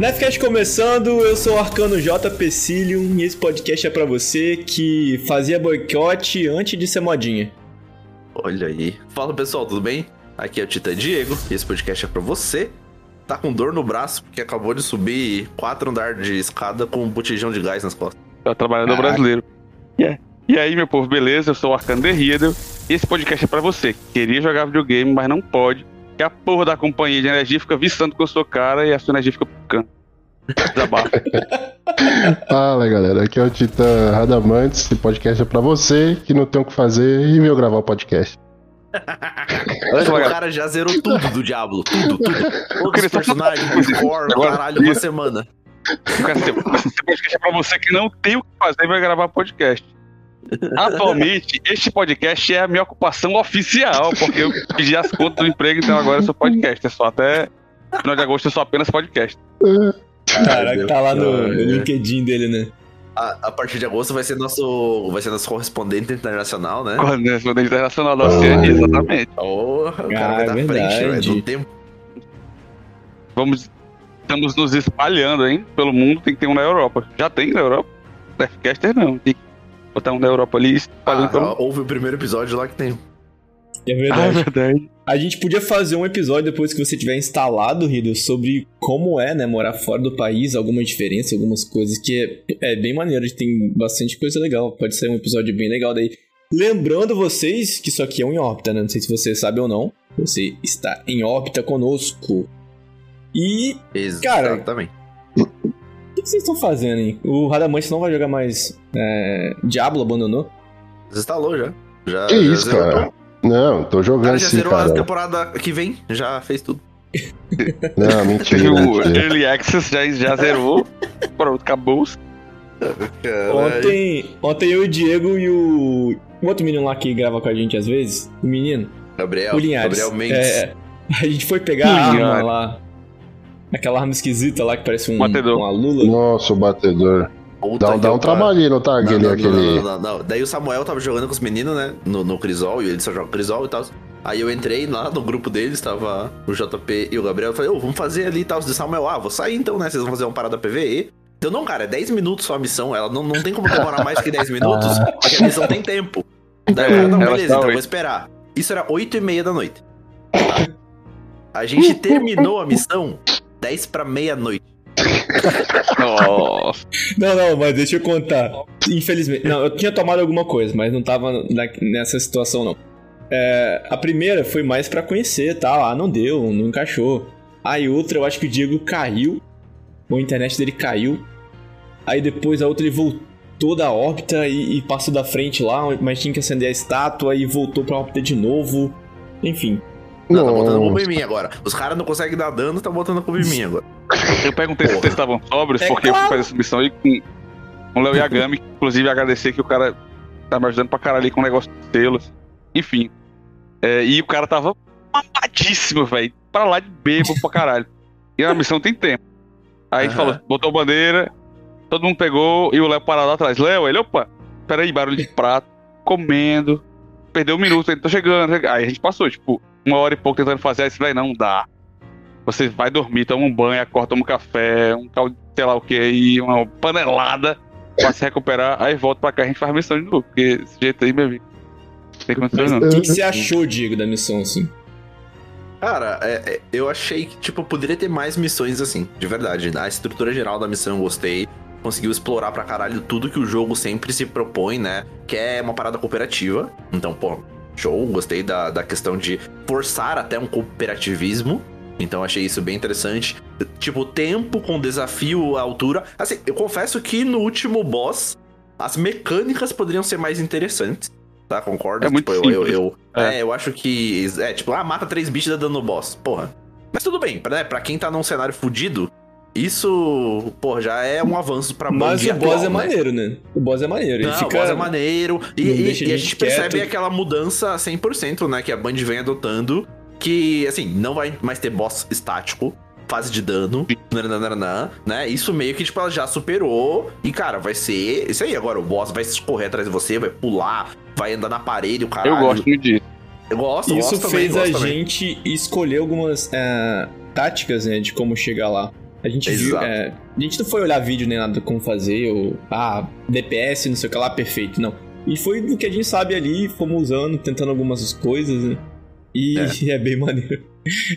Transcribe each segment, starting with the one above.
Nefcast começando, eu sou o Arcano J. Pecilium e esse podcast é pra você que fazia boicote antes de ser modinha. Olha aí. Fala pessoal, tudo bem? Aqui é o Tita Diego e esse podcast é pra você. Tá com dor no braço porque acabou de subir quatro andares de escada com um botijão de gás nas costas. É o trabalhador Caraca. brasileiro. Yeah. E aí, meu povo, beleza? Eu sou o Arcano The Riddle. E esse podcast é pra você que queria jogar videogame, mas não pode. Que a porra da companhia de energia fica viçando com a sua cara e a sua energia fica picando. Desabafa. Fala galera, aqui é o Tita Radamantes. Esse podcast é pra você que não tem o que fazer e veio gravar o podcast. o cara já zerou tudo do Diablo, tudo, tudo. Todos os personagens, core, caralho, uma semana. Esse podcast é pra você que não tem o que fazer e vai gravar podcast. Atualmente, este podcast é a minha ocupação oficial, porque eu pedi as contas do emprego, então agora eu sou podcast. É só até final de agosto eu sou apenas podcast. Caraca, tá lá no, no LinkedIn dele, né? A, a partir de agosto vai ser nosso, vai ser nosso correspondente internacional, né? Correspondente internacional da Oceania, exatamente. Porra, o cara Ah, vai dar é frente, velho, do tempo. Vamos. Estamos nos espalhando, hein? Pelo mundo, tem que ter um na Europa. Já tem na Europa? Deathcaster não. Tem que botar um da Europa ali espalhando Ah, pelo houve o primeiro episódio lá que tem. É Ah, é verdade. verdade. A gente podia fazer um episódio depois que você tiver instalado, Riddle, sobre como é, né, morar fora do país, alguma diferença, algumas coisas que é, é bem maneiro, tem bastante coisa legal. Pode ser um episódio bem legal daí. Lembrando vocês que isso aqui é um em órbita, né? Não sei se você sabe ou não. Você está em órbita conosco. E Cara, Exatamente. o que que vocês estão fazendo, hein? O Radamante não vai jogar mais é, Diablo, abandonou? Desinstalou já. Já, Que já isso, zerou cara? Não, tô jogando cara já sim, zerou a cara. temporada que vem, já fez tudo. Não, mentira, o. Early Access já, já zerou. Pronto, acabou. Ontem, ontem eu e o Diego e o, o outro menino lá que grava com a gente às vezes, o menino, Gabriel, o Linhares. Gabriel Mendes. É, a gente foi pegar a arma lá. Aquela arma esquisita lá que parece um, Batedor. uma lula. Nossa, o batedor. Puta Dá, dá um trabalhinho, não tá? Não, Aquele, não, não, aquele... não, não, não. Daí o Samuel tava jogando com os meninos, né? No, no Crisol, e ele só joga Crisol e tal. Aí eu entrei lá no grupo deles, tava o JP e o Gabriel. Eu falei, ô, vamos fazer ali e tal. De Samuel, ah, vou sair então, né? Vocês vão fazer uma parada PVE. Então, não, cara, é 10 minutos só a missão. Ela não, não tem como demorar mais que 10 minutos, porque a missão tem tempo. Daí eu não, beleza, tá então eu oito. vou esperar. Isso era 8 e meia da noite. A gente terminou a missão 10 pra meia-noite. Nossa. Não, não, mas deixa eu contar. Infelizmente. Não, eu tinha tomado alguma coisa, mas não tava na- nessa situação, não. É, a primeira foi mais pra conhecer, tal. Ah, não deu, não encaixou. Aí outra, eu acho que o Diego caiu. Ou a internet dele caiu. Aí depois a outra ele voltou da órbita e, e passou da frente lá, mas tinha que acender a estátua e voltou pra órbita de novo. Enfim. Não, tá botando culpa em mim agora. Os caras não conseguem dar dano, tá botando culpa em mim agora. Eu perguntei se Porra. vocês estavam sóbrios, É porque eu claro. fui fazer essa missão aí com, com o Léo Yagami, inclusive agradecer que o cara tá me ajudando pra caralho aí com o negócio de selos. Enfim. É, e o cara tava mamadíssimo, velho. Pra lá de bebo pra caralho. E a missão tem tempo. Aí a gente Aham. falou, botou bandeira, todo mundo pegou e o Léo parado lá atrás. Léo, ele, opa, peraí, barulho de prato, comendo. Perdeu um minuto, ele tô chegando. Aí a gente passou, tipo, uma hora e pouco tentando fazer, aí você vai, não dá. Você vai dormir, toma um banho, acorda, toma um café, um caldo, sei lá o que aí, uma panelada pra se recuperar, aí volta pra cá e a gente faz a missão de novo. Porque desse jeito aí, meu amigo. Não tem condições não. o que, que você achou, Diego, da missão, assim? Cara, é- é, eu achei que, tipo, poderia ter mais missões assim, de verdade. A estrutura geral da missão eu gostei. conseguiu explorar pra caralho tudo que o jogo sempre se propõe, né? Que é uma parada cooperativa. Então, pô, show. Gostei da, da questão de forçar até um cooperativismo. Então achei isso bem interessante. Tipo, tempo com desafio, altura. Assim, eu confesso que no último boss, as mecânicas poderiam ser mais interessantes. Tá? Concordo? É muito tipo, eu, eu, simples. eu- É. é, eu acho que. É, tipo, ah, mata três bichos e dá dano no boss. Porra. Mas tudo bem, pra, né, pra quem tá num cenário fudido, isso, porra, já é um avanço pra Mas bug o boss atual, é né? maneiro, né? O boss é maneiro. Ele Não, fica... o boss é maneiro. E, e- e a gente gente percebe aquela mudança 100%, né? Que a Band vem adotando. Que, assim, não vai mais ter boss estático. Fase de dano, nananana, né? Isso meio que, tipo, ela já superou. E, cara, vai ser isso aí. Agora, o boss vai correr atrás de você, vai pular, vai andar na parede, o caralho. Eu gosto disso. Eu gosto, Isso gosto também, fez a também. gente escolher algumas é, táticas, né, de como chegar lá. A gente viu, Exato. é, a gente não foi olhar vídeo nem nada como fazer, ou ah, DPS, não sei o que lá, perfeito, não. E foi do que a gente sabe ali, fomos usando, tentando algumas coisas, né? E é, bem maneiro.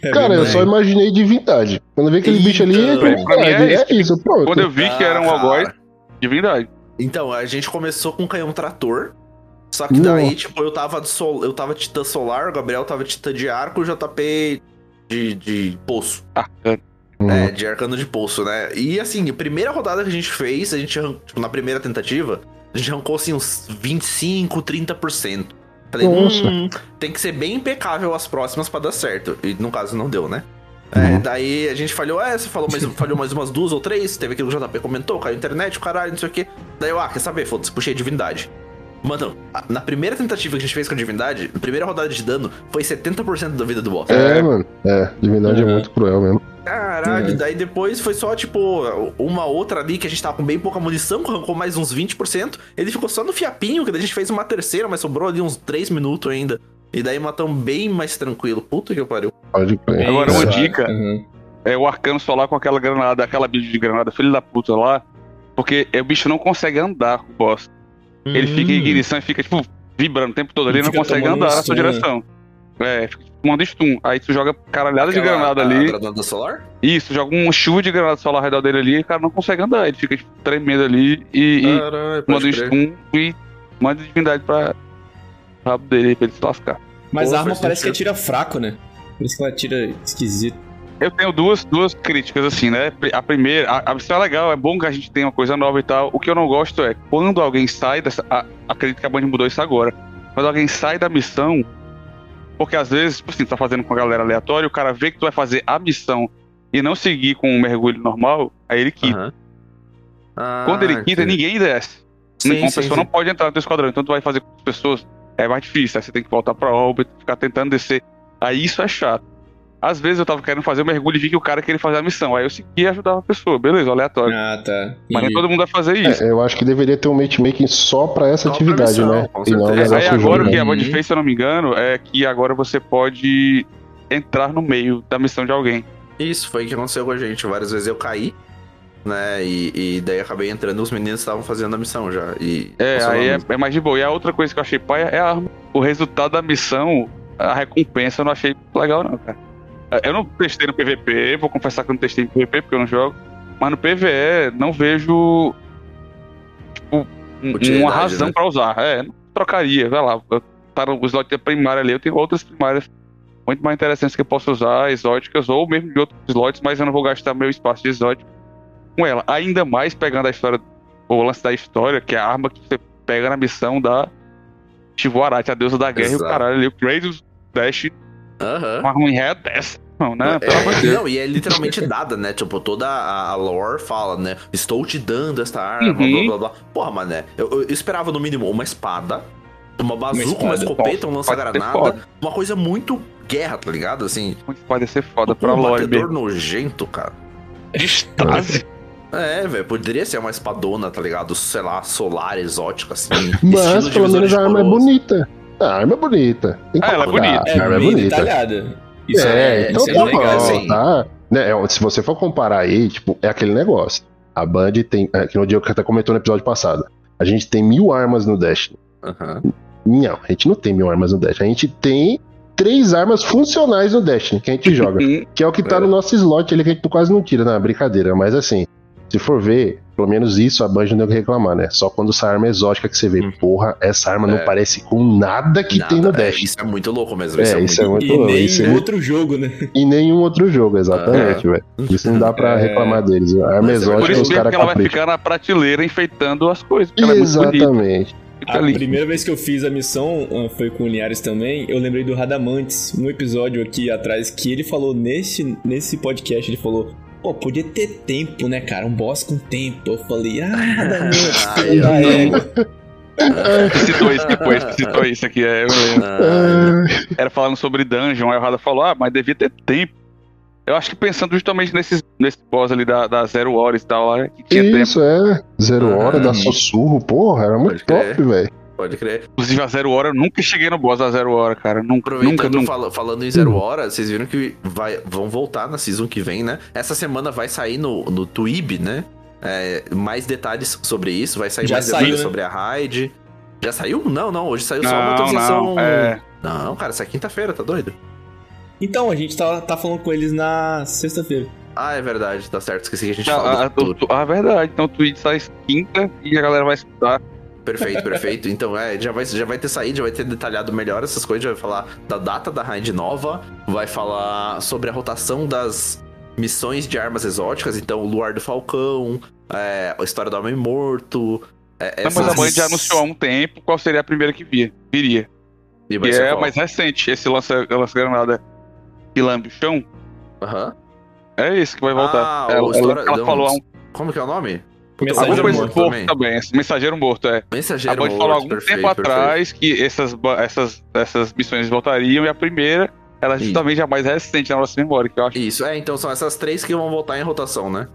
É Cara, bem eu só maneiro. imaginei divindade. Quando eu vi aquele Então, bicho ali, é divindade. é É isso, pronto. Quando eu vi que era um algoz, divindade. Então, a gente começou com canhão trator. Só que daí, tipo, eu tava de sol, eu tava titã solar, o Gabriel tava titã de arco, o JP de, de poço. Arcano. Hum. É, de arcano de poço, né? E assim, a primeira rodada que a gente fez, a gente, tipo, na primeira tentativa, a gente arrancou assim uns 25, 30%. Falei, Nossa. hum, tem que ser bem impecável as próximas pra dar certo. E no caso não deu, né? É, Uhum. daí a gente falhou, é, você falou mais, falhou mais umas duas ou três, teve aquilo que o JP comentou, caiu a internet, o caralho, não sei o quê. Daí eu, ah, quer saber, foda-se, puxei divindade. Mano, a- na primeira tentativa que a gente fez com a divindade, na primeira rodada de dano, foi 70% da vida do boss. É, mano. É, divindade é Uhum. muito cruel mesmo. Caralho, Uhum. daí depois foi só, tipo, uma outra ali que a gente tava com bem pouca munição, que arrancou mais uns 20%. Ele ficou só no fiapinho, que daí a gente fez uma terceira, mas sobrou ali uns 3 minutos ainda. E daí matamos bem mais tranquilo. Puta que pariu. Pode crer. Agora, uma dica. Uhum. É o arcano solar com aquela granada, aquela build de granada, filho da puta lá. Porque é, o bicho não consegue andar com o boss. Ele fica em ignição e fica, tipo, vibrando o tempo todo. Ele Ele não consegue andar na sua né? direção. É, fica tomando stun. Aí tu joga caralhada de Aquela- granada a ali. granada solar? Isso, joga um chuva de granada solar ao redor dele ali e o cara não consegue andar. Ele fica tipo, tremendo ali e, e Caralho, manda um crer. stun e manda divindade pra rabo dele pra ele se lascar. Mas Pô, a arma parece que sentido. atira fraco, né? Por isso que ela atira esquisito. Eu tenho duas, duas críticas, assim, né? A primeira, a, a missão é legal, é bom que a gente tenha uma coisa nova e tal. O que eu não gosto é quando alguém sai dessa. a- acredito que a Band mudou isso agora. Quando alguém sai da missão. Porque às vezes, tipo assim, tá fazendo com a galera aleatória, o cara vê que tu vai fazer a missão e não seguir com um mergulho normal, aí ele quita. Aham. Ah, Quando ele quita, entendi. ninguém desce. Sim, uma sim, pessoa sim. não pode entrar no teu esquadrão, então tu vai fazer com as pessoas. É mais difícil, aí você tem que voltar pra órbita, ficar tentando descer. Aí isso é chato. Às vezes eu tava querendo fazer o mergulho e vi que o cara queria fazer a missão. Aí eu segui e ajudava a pessoa, beleza, aleatório. Ah, tá. Mas nem E- todo mundo vai fazer isso. É, eu acho que deveria ter um matchmaking só pra essa Só pra atividade, missão, né? com E não certeza. Aí agora o que né? a Band Uhum. fez, se eu não me engano, é que agora você pode entrar no meio da missão de alguém. Isso foi o que aconteceu com a gente. Várias vezes eu caí, né? E, e daí acabei entrando e os meninos estavam fazendo a missão já. E É, aí é, é mais de boa. E a outra coisa que eu achei paia é a arma. O resultado da missão, a recompensa, eu não achei legal, não, cara. É, Eu não testei no PVP, vou confessar que eu não testei no PVP porque eu não jogo. Mas no PVE, não vejo. Tipo, um- uma razão né? pra usar. É, trocaria, vai lá. Tá no slot da primária ali, eu tenho outras primárias muito mais interessantes que eu posso usar, exóticas, ou mesmo de outros slots, mas eu não vou gastar meu espaço de exótico com ela. Ainda mais pegando a história, o lance da história, que é a arma que você pega na missão da Shivoarati, a deusa da guerra, e o Exato. caralho ali, o Kratos Dash, Aham. uma ruim ré dessa, não, né? Pelo amor de É, Deus. não, e é literalmente dada, né? Tipo, toda a, lore fala, né? Estou te dando esta arma, Uhum. blá blá blá. Porra, mané, eu, eu esperava no mínimo uma espada, uma bazuca, uma, espada. escopeta, um lança-granada, uma coisa muito guerra, tá ligado? Assim, pode ser foda um pra lore batedor mesmo. nojento, cara. De Stasi. É, velho, poderia ser uma espadona, tá ligado? Sei lá, solar, exótica, assim. Mas pelo menos de a arma é coroas. bonita. A arma é bonita. Ah, ela é bonita. É, A arma é bem bonita. detalhada. Isso é, então isso é tá legal, bom, assim. tá? Né, é, se você for comparar aí, tipo, é aquele negócio. A Band tem, é, que no dia que até comentou no episódio passado, a gente tem mil armas no Destiny. Aham. Não, a gente não tem mil armas no Destiny. A gente tem três armas funcionais no Destiny que a gente joga. Que é o que tá É. no nosso slot ali que a gente quase não tira, na brincadeira. Mas assim, se for ver, Pelo menos isso a Band não deu o que reclamar, né? Só quando essa arma exótica que você vê, Hum. porra, essa arma não É. parece com nada que Nada, tem no é, Dash. isso é muito louco mesmo. É, isso é isso é muito... E muito louco. nem Isso em é- outro jogo, né? em nenhum outro jogo, exatamente, velho. Isso não dá pra É. reclamar deles. A arma Mas é Por exótica, isso os mesmo caras que ela vai capricham. ficar na prateleira enfeitando as coisas. é. Exatamente. A ali. primeira vez que eu fiz a missão ah, foi com o Linhares também. Eu lembrei do Radamantes, um episódio aqui atrás, que ele falou nesse, nesse podcast, ele falou. Pô, podia ter tempo, né, cara? Um boss com tempo. Eu falei, ah, da égua. Citou isso depois, citou isso aqui, é, eu lembro. Ah, Era falando sobre dungeon, aí o Rada falou, ah, mas devia ter tempo. Eu acho que pensando justamente nesses, nesse boss ali da, da Zero Horas e tal, lá, que tinha tempo. Isso, é. Zero Uhum. hora, dá sussurro, porra, era muito top, velho. Pode crer. Inclusive a Zero Hora, eu nunca cheguei no boss da Zero Hora, cara. Nunca, nunca, Aproveitando, nunca. fala- falando em Zero Hora, vocês viram que vai, vão voltar na season que vem, né? Essa semana vai sair no, no Twib, né? É, mais detalhes sobre isso, vai sair Já mais saiu, detalhes né? sobre a raid. Já saiu? Não, não, hoje saiu só uma Não, atualização. não, é. Não, cara, essa é quinta-feira, tá doido? Então, a gente tá, tá falando com eles na sexta-feira. Ah, é verdade, tá certo, esqueci que a gente Ah, falou ah, ah, verdade. Então o tweet sai quinta e a galera vai escutar. Perfeito, perfeito. Então, é, já vai, já vai ter saído, já vai ter detalhado melhor essas coisas, já vai falar da data da raid nova, vai falar sobre a rotação das missões de armas exóticas, então o Luar do Falcão, é, a história do Homem Morto. É, Não, mas a essas- Band já anunciou há um tempo qual seria a primeira que via, viria. E é qual? mais recente, esse lança, lança granada que lambe o chão. Aham. É esse que vai voltar. Ah, ela, o ela- história- ela falou há um Como que é o nome? Mensageiro alguma coisa morto morto também. também. Mensageiro morto, é. A Mensageiro Band morto, falou há algum perfeito, tempo perfeito. atrás que essas, essas, essas missões voltariam e a primeira era Isso. justamente a mais recente na nossa memória, que eu acho. Isso, é, então são essas três que vão voltar em rotação, né?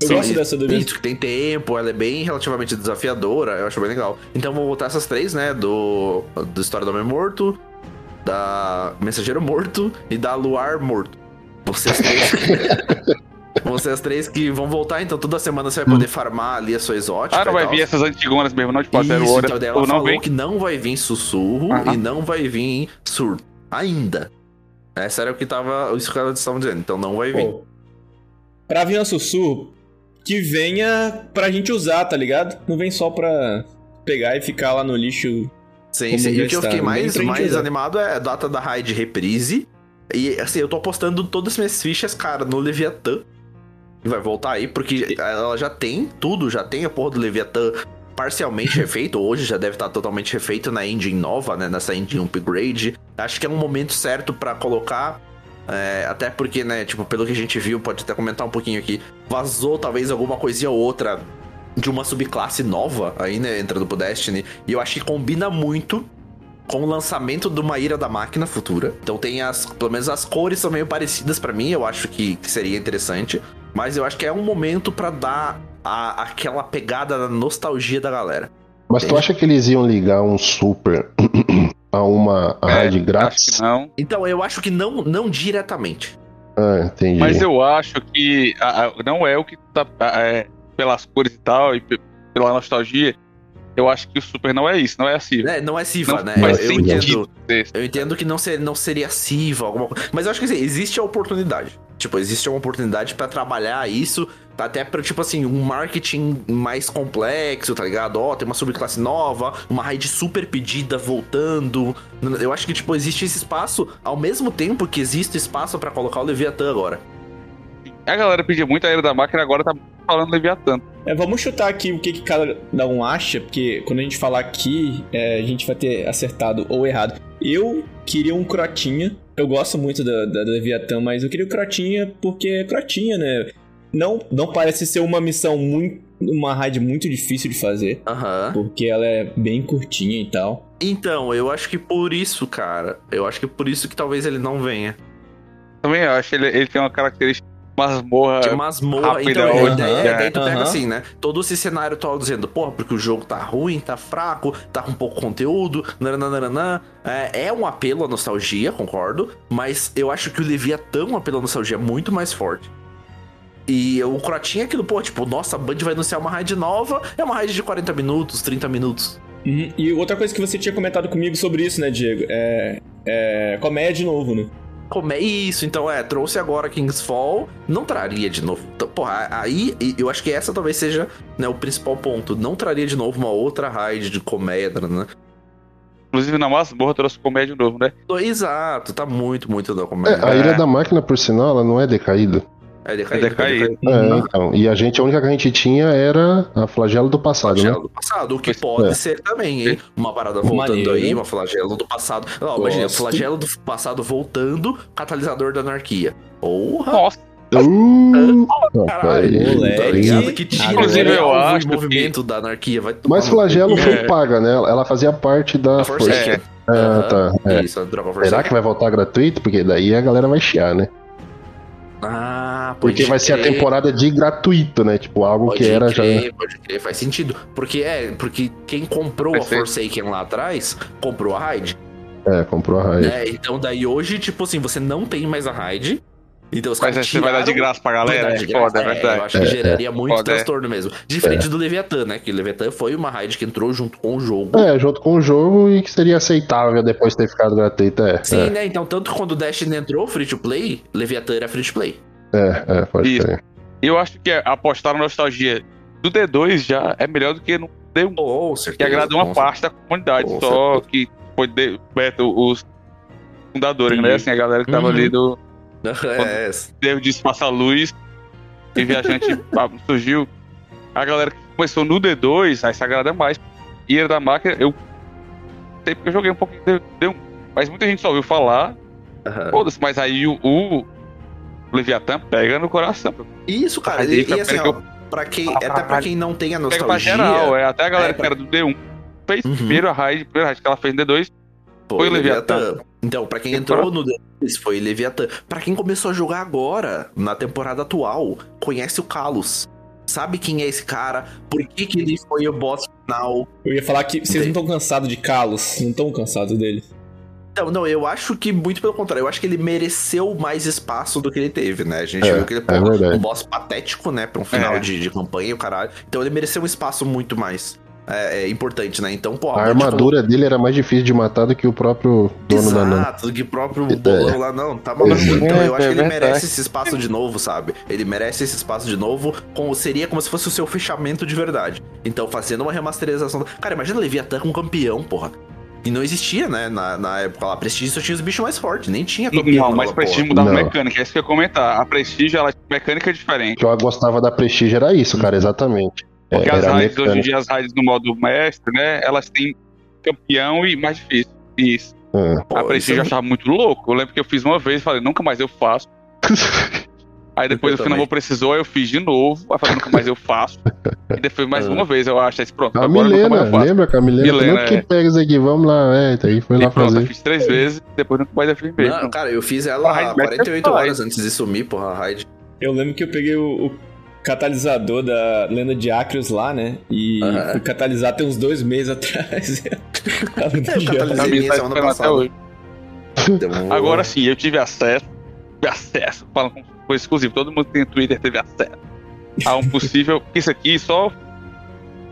Eu Sim, gosto dessa do Isso, que tem tempo, ela é bem relativamente desafiadora, eu acho bem legal. Então vou voltar essas três, né? Do, do História do Homem Morto, da Mensageiro Morto e da Luar Morto. Vocês três. Vocês três que vão voltar, então toda semana você vai poder farmar ali a sua exótica. Ah, não vai tal. vir essas antigonas mesmo, não? Tipo, Isso, Hora. então daí ela falou vem. que não vai vir sussurro e não vai vir surto. Ainda. Essa era o que tava. Isso que elas estavam dizendo. Então não vai vir. Pô, pra vir um sussurro, que venha pra gente usar, tá ligado? Não vem só pra pegar e ficar lá no lixo. Sim, sim. E o que eu fiquei bem mais, mais usar. animado é a data da raid reprise. E assim, eu tô apostando todas as minhas fichas, cara, no Leviatã. Vai voltar aí, porque ela já tem tudo, já tem a porra do Leviatã parcialmente refeito. Hoje já deve estar totalmente refeito na engine nova, né? Nessa engine upgrade. Acho que é um momento certo pra colocar. é, até porque, né, tipo, pelo que a gente viu, pode até comentar um pouquinho aqui. Vazou talvez alguma coisinha ou outra de uma subclasse nova aí, né, entrando pro Destiny. E eu acho que combina muito com o lançamento de uma ira da máquina futura. Então tem as, pelo menos as cores são meio parecidas pra mim, eu acho que, que seria interessante. Mas eu acho que é um momento pra dar a- aquela pegada na nostalgia da galera. Mas tu Entendi. acha que eles iam ligar um super a uma É, raid Acho grátis? não. Então eu acho que não, não diretamente. Ah, entendi. Mas eu acho que a- a- não é o que tá. a- é, pelas cores e tal, e pe- pela nostalgia, eu acho que o Super não é isso, não é assim. É, não é Siva, Não né? faz Eu, eu entendo. Eu entendo que não, ser, não seria Siva, alguma coisa. Mas eu acho que assim, existe a oportunidade. Tipo, existe uma oportunidade pra trabalhar isso, até pra, tipo assim, um marketing mais complexo, tá ligado? Ó, tem uma subclasse nova, uma raid super pedida voltando. Eu acho que, tipo, existe esse espaço, ao mesmo tempo que existe espaço pra colocar o Leviatã agora. A galera pedia muito a era da máquina, agora tá falando Leviatã. É, vamos chutar aqui o que, que cada um acha, porque quando a gente falar aqui, é, a gente vai ter acertado ou errado. Eu queria um Crotinha. Eu gosto muito da, da, da Leviatã, mas eu queria o Crotinha porque é Crotinha, né? Não, não parece ser uma missão muito. Uma raid muito difícil de fazer, Aham. porque ela é bem curtinha e tal. Então, eu acho que por isso, cara. Eu acho que por isso que talvez ele não venha. Também acho, ele, ele tem uma característica masmorra. De masmorra. rápida, Então, a aham. ideia é daí tu pega Aham. assim, né? Todo esse cenário atual dizendo, porra, porque o jogo tá ruim, tá fraco, tá com pouco conteúdo, nananana. É, é um apelo à nostalgia, concordo. Mas eu acho que o Leviatã é um apelo à nostalgia muito mais forte. E o Crotinha é aquilo, pô, tipo, nossa, a Band vai anunciar uma raid nova, é uma raid de 40 minutos, 30 minutos. Uhum. E outra coisa que você tinha comentado comigo sobre isso, né, Diego? É. É. Comédia de novo, né? Como é isso? Então, é, trouxe agora King's Fall, não traria de novo. Então, porra, aí eu acho que essa talvez seja né, o principal ponto. Não traria de novo uma outra raid de comédia, né? Inclusive na masmorra trouxe comédia de novo, né? Exato, tá muito, muito da comédia. É, a Ilha da Máquina, por sinal, ela não é decaída. É decaído. É decaído. É, então. E a gente, a única que a gente tinha era a flagelo do passado, né? Flagelo do passado, o que pode É. ser também, hein? Uma parada voltando Maneiro, aí, uma flagelo do passado. Não, imagina, Gosto. flagelo do passado voltando, catalisador da anarquia. Porra! Nossa, Uh, Caralho, rapaz, moleque. tá? Que tinha Inclusive, eu alvo acho que- movimento da anarquia. Vai tomar Mas flagelo foi É. paga, né? Ela fazia parte da Força. força. É. Ah, tá. É. Isso, Será que vai voltar gratuito? Porque daí a galera vai chiar, né? Ah, pode Porque vai ser a crer. temporada de gratuito, né? Tipo, algo Pode que era já. crer, pode crer, faz sentido. Porque é, porque quem comprou a Perfeito. Forsaken lá atrás, comprou a Raid. É, comprou a raid. né? Então daí hoje, tipo assim, você não tem mais a Raid. Então os mas caras aí você vai dar de graça pra galera? Dar É de foda, graça. é É, eu verdade. acho que É, geraria muito Foda, é. transtorno mesmo. Diferente do Leviathan, né? Que o Leviathan foi uma raid que entrou junto com o jogo. É, junto com o jogo e que seria aceitável depois de ter ficado gratuito. É, Sim, né? Então, tanto quando o Destiny entrou free to play, Leviathan era free to play. é, é, pode Isso. ser. Eu acho que apostar na nostalgia do D2 já é melhor do que no D1. Com Que certeza. agrada uma parte da comunidade Com só, que foi de, Beto, os fundadores, Sim. né? Assim, a galera que tava Uhum. ali do certeza. É, Deus disse passa a luz e viajante surgiu. A galera que começou no D2, aí se agrada mais. E era da máquina, eu sei porque eu joguei um pouquinho de D1. Mas muita gente só ouviu falar, foda-se, mas aí o, o Leviatã pega no coração. Isso, cara. E, aí e fica assim, ó, pra quem, Ah, até pra quem não tem a Pega pra nostalgia. geral, é. Até a galera É, que pra- era do D1 fez Uhum. primeiro a raid, primeira raid que ela fez no D2. Foi Foi o o Leviatã. Leviatã. Então, pra quem entrou no D2, foi Leviatã. Pra quem começou a jogar agora, na temporada atual, conhece o Kalos. Sabe quem é esse cara? Por que, que ele foi o boss final? Eu ia falar que vocês não estão cansados de Kalos, não estão cansados dele. Não, não, eu acho que muito pelo contrário. Eu acho que ele mereceu mais espaço do que ele teve, né? A gente É, viu que ele é um boss patético, né? Pra um final É. de, de campanha, o caralho. Então ele mereceu um espaço muito mais é, é, importante, né? Então, pô, A Band armadura dele era mais difícil de matar do que o próprio dono da NAN. Exato, que próprio É. bolão lá não, tá maluco. Exato. Então eu acho que ele É merece esse espaço de novo, sabe? Ele merece esse espaço de novo, com, seria como se fosse o seu fechamento de verdade. Então fazendo uma remasterização. Cara, imagina Leviathan com campeão, porra. E não existia, né? Na, na época lá, Prestige só tinha os bichos mais fortes, nem tinha campeão. Não, mas Prestige porra. mudava Não. mecânica, é isso que eu ia comentar. A Prestige, ela tinha mecânica diferente. O que eu gostava da Prestige era isso, cara, exatamente. É, Porque as era raids, hoje em dia, as raids no modo mestre, né? Elas têm campeão e mais difícil. Isso. É. A Prestige isso é eu achava muito louco. Eu lembro que eu fiz uma vez e falei, nunca mais eu faço. Aí depois Eu o final precisou, aí eu fiz de novo. Aí falei, nunca mais eu faço. E depois mais Ah. uma vez, eu acho. Aí, pronto, A agora nunca mais Milena, eu faço. lembra que a Milena? Milena, que é. pega isso aqui, vamos lá, é, aí foi lá E pronto, eu fazer. fiz três vezes, depois nunca mais eu fiz mesmo. Não, cara, eu fiz ela raid mestre 48 é horas antes de sumir, porra, a raid. Eu lembro que eu peguei o, o catalisador da lenda de Acreus lá, né? E fui catalisar tem uns dois meses atrás. Eu catalisei minha tá semana passada. hoje. Então, Agora sim, eu tive acesso. Tive acesso. Falando como se fosse exclusivo. Todo mundo que tem Twitter teve acesso. A um possível. Isso aqui só.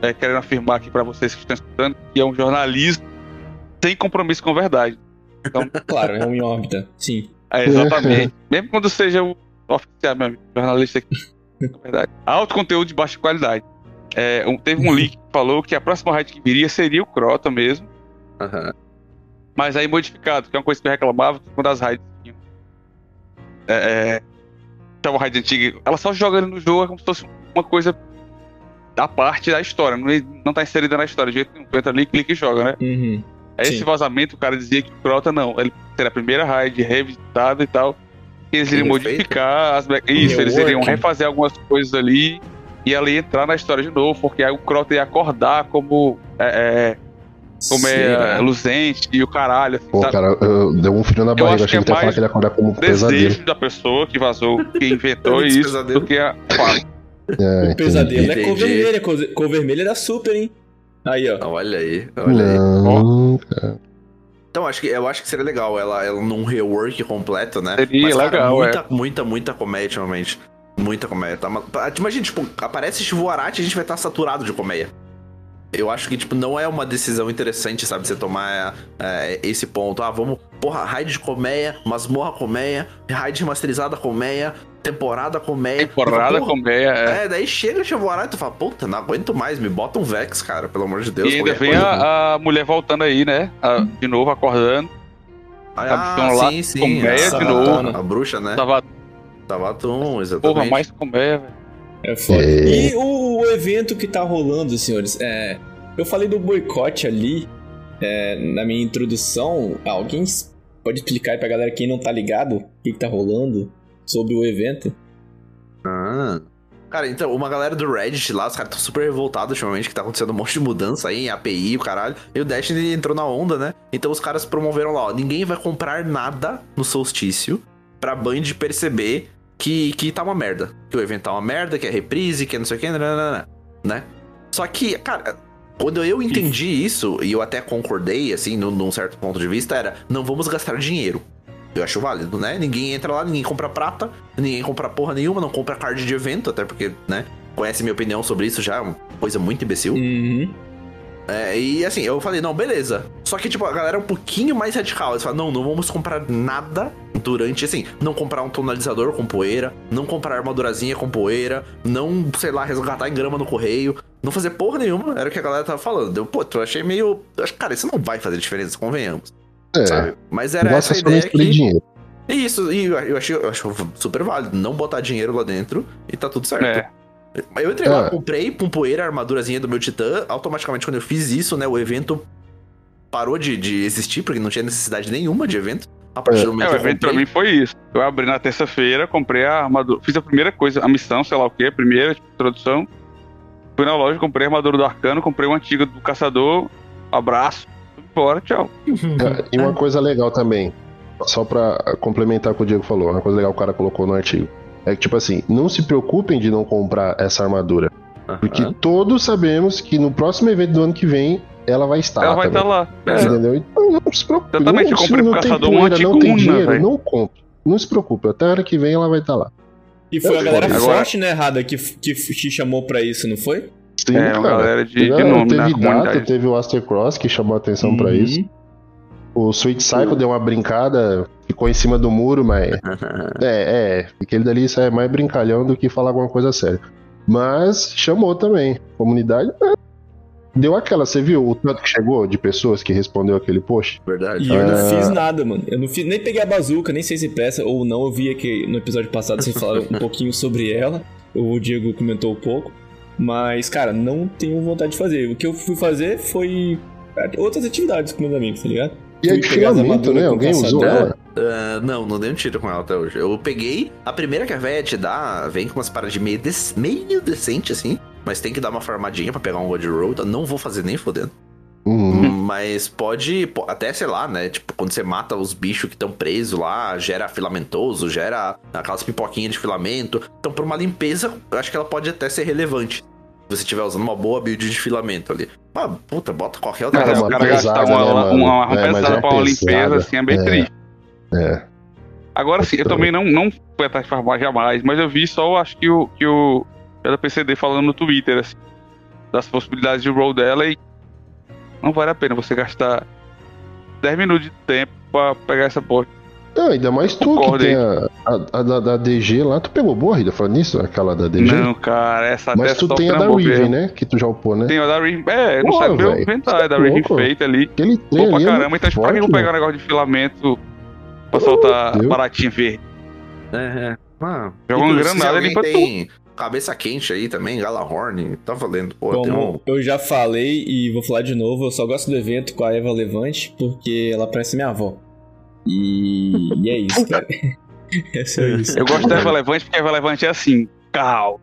é, querendo afirmar aqui pra vocês que estão escutando que é um jornalismo sem compromisso com a verdade. Claro, é um em órbita. Sim. É, exatamente. Mesmo quando seja o oficial, meu amigo, jornalista aqui. Na verdade. Alto conteúdo de baixa qualidade. É, um- teve um leak que falou que a próxima raid que viria seria o Crota mesmo. aham. Mas aí modificado, que é uma coisa que eu reclamava quando as raids tinham. É. é tava raid antiga, ela só joga no jogo é como se fosse uma coisa da parte da história, não, não tá inserida na história, de jeito nenhum. Entra ali, clica e joga, né? Uhum. Aí esse Sim. vazamento, o cara dizia que o Crota não, ele seria a primeira raid revisitada e tal. Que Eles iriam modificar as. me- Isso, eles iriam refazer algumas coisas ali e ela ia entrar na história de novo, porque aí o Crota ia acordar como. É, é, como é, Será? luzente e o caralho, assim, Pô, sabe? cara, eu, deu um frio na barriga, acho achei que que é ia falar mais que ele ia acordar como um pesadelo. desejo da pessoa que vazou, que inventou Antes isso, pesadelo. do que a. É, O pesadelo é cor Entendi. vermelha. Cor, vermelha era super, hein? Aí, ó. Olha aí, olha aí. Não, Então, acho que, eu acho que seria legal ela, ela num rework completo, né? Seria cara, legal, é. muita, muita, muita comédia, realmente. Muita comédia. Tá? tá- Imagina, tipo, aparece Arati e a gente vai estar saturado de comédia. Eu acho que, tipo, não é uma decisão interessante, sabe? Você tomar é, esse ponto. Ah, vamos, porra, raid de colmeia, masmorra colmeia, raid remasterizada colmeia, temporada colmeia. Temporada Porra, colmeia, é. É, daí chega a Chevorar e tu fala, puta, não aguento mais, me bota um Vex, cara, pelo amor de Deus. E ainda vem coisa. a, a mulher voltando aí, né? A- de novo, acordando. Ah, Capitão lá, sim, sim. colmeia de novo. A, bruxa, né? Tava, Tavatum, exatamente. porra, mais colmeia, velho. É foda. É. E o, o evento que tá rolando, senhores, é. Eu falei do boicote ali é, na minha introdução. Alguém pode explicar aí pra galera quem não tá ligado o que, que tá rolando sobre o evento? Ah. Cara, então, uma galera do Reddit lá, os caras estão super revoltados ultimamente, que tá acontecendo um monte de mudança aí em API, o caralho. E o Destiny entrou na onda, né? Então os caras promoveram lá, ó, ninguém vai comprar nada no solstício pra Band perceber que, que tá uma merda. Que o evento tá uma merda, que é reprise, que é não sei o que, nananana, né? Só que, cara, quando eu entendi isso, e eu até concordei, assim, num, num certo ponto de vista, era, não vamos gastar dinheiro. Eu acho válido, né? Ninguém entra lá, ninguém compra prata, ninguém compra porra nenhuma, não compra card de evento, até porque, né? Conhece minha opinião sobre isso já, é uma coisa muito imbecil. Uhum. É, e assim, eu falei, não, beleza. Só que, tipo, a galera é um pouquinho mais radical. Eles falam, não, não vamos comprar nada durante, assim, não comprar um tonalizador com poeira, não comprar armadurazinha com poeira, não, sei lá, resgatar em grama no correio, não fazer porra nenhuma. Era o que a galera tava falando. Eu, pô, eu achei meio. Cara, isso não vai fazer diferença, convenhamos. É, Sabe? Mas era gosta essa ideia que. dinheiro. Isso, e eu achei, eu acho super válido não botar dinheiro lá dentro e tá tudo certo. É. Eu entrei lá, É. comprei com poeira a armadurazinha do meu titã. Automaticamente, quando eu fiz isso, né, o evento parou de, de existir, porque não tinha necessidade nenhuma de evento. A partir É. do É, momento o que eu evento pra mim foi isso. Eu abri na terça-feira, comprei a armadura. Fiz a primeira coisa, a missão, sei lá o que, a primeira, tipo, introdução. Fui na loja, comprei a armadura do arcano, comprei uma antiga do caçador. Abraço. Embora, tchau. É, E uma coisa legal também, só pra complementar o que o Diego falou, uma coisa legal que o cara colocou no artigo. É que, tipo assim, não se preocupem de não comprar essa armadura. Porque todos sabemos que no próximo evento do ano que vem ela vai estar. Ela vai também. estar lá. É. Entendeu? Então não se preocupe. Exatamente, não, eu comprei se pro não tem caçador uma poeira, não tem dinheiro, velho. não compre. Não se preocupe, até a hora que vem ela vai estar lá. E foi a galera Agora- forte, né, Rada, que, que te chamou pra isso, não foi? Sim, É, uma galera de, de Teve- nome teve na data, comunidade. teve o Aster Cross que chamou a atenção pra Uhum. isso. O Sweet Psycho deu uma brincada, ficou em cima do muro, mas. É, é. Aquele dali isso é mais brincalhão do que falar alguma coisa séria. Mas chamou também. Comunidade. É, Deu aquela, você viu o tanto que chegou de pessoas que respondeu aquele post? Verdade. E eu não Ah. fiz nada, mano. Eu não fiz, nem peguei a bazuca, nem sei se presta ou não. Eu vi que no episódio passado vocês falaram um pouquinho sobre ela. O Diego comentou um pouco. Mas, cara, não tenho vontade de fazer. O que eu fui fazer foi outras atividades com meus amigos, tá ligado? E é filamento, armaduras né? Alguém usou ela? Ah, não, não dei um tiro com ela até hoje. Eu peguei a primeira que a véia te dá, vem com umas paradas de meio, dec- meio decente, assim. Mas tem que dar uma farmadinha pra pegar um God Roll. Então não vou fazer nem fodendo. Uhum. Mas pode, po- até sei lá, né? Tipo, quando você mata os bichos que estão presos lá, gera filamentoso, gera aquelas pipoquinhas de filamento. Então, pra uma limpeza, eu acho que ela pode até ser relevante. Se você estiver usando uma boa build de filamento ali. Ah, puta, bota qualquer outra é o uma cara gastar uma, né, uma, uma, uma É, mas pesada é pra uma limpeza, assim, é bem É. triste. É. Agora sim, eu também não, não fui atrás de farmar jamais, mas eu vi só, acho que o, que o PCD falando no Twitter, assim, das possibilidades de roll dela e não vale a pena você gastar 10 minutos de tempo pra pegar essa porra. Não, ainda mais tu que tem a, a, a da, DG lá. Tu pegou boa, Rida, falando nisso? Aquela da DG? Não, cara, essa Mas tu só tem a da Riven, né? Que tu já upou, né? Tem a da Riven. É, não Pô, sabe eu velho, inventar, é da é Riven feita ali. Aquele trem Pô pra ali é caramba, muito então a gente pra que eu forte, vou pegar um mano. negócio de filamento pra soltar Deus. baratinho verde? É, é. Joga uma inclusive, se granada alguém limpa tem cabeça quente aí também, Galahorn, tá valendo. Pô, Como um... eu já falei e vou falar de novo, eu só gosto do evento com a Eva Levante porque ela parece minha avó. E, e é isso, cara. É só isso. Eu gosto da Eva Levante porque a Eva Levante é assim, cal,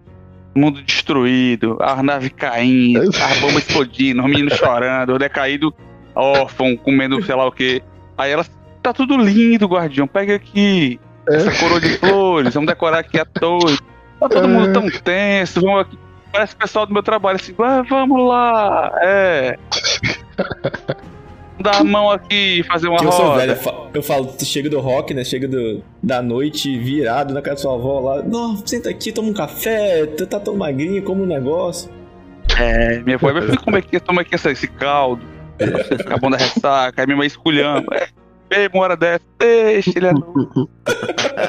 mundo destruído, as naves caindo, as bombas explodindo, os meninos chorando, o decaído órfão, comendo sei lá o que. Aí ela, tá tudo lindo, guardião, pega aqui É. essa coroa de flores, vamos decorar aqui a torre. Tá todo mundo tão tenso, vamos aqui. Parece o pessoal do meu trabalho assim, ah, vamos lá, é. Dar a mão aqui e fazer uma eu sou velho, roda. eu fa- eu falo, tu chega do rock, né? Chega do, da noite virado na casa da sua avó lá. Não, senta aqui, toma um café, tu tá tão magrinho, como um negócio. É, minha avó, meu filho, como é que toma aqui esse caldo? Acabou da ressaca, aí minha mãe esculhando. É, bebe uma hora dessa, deixa ele é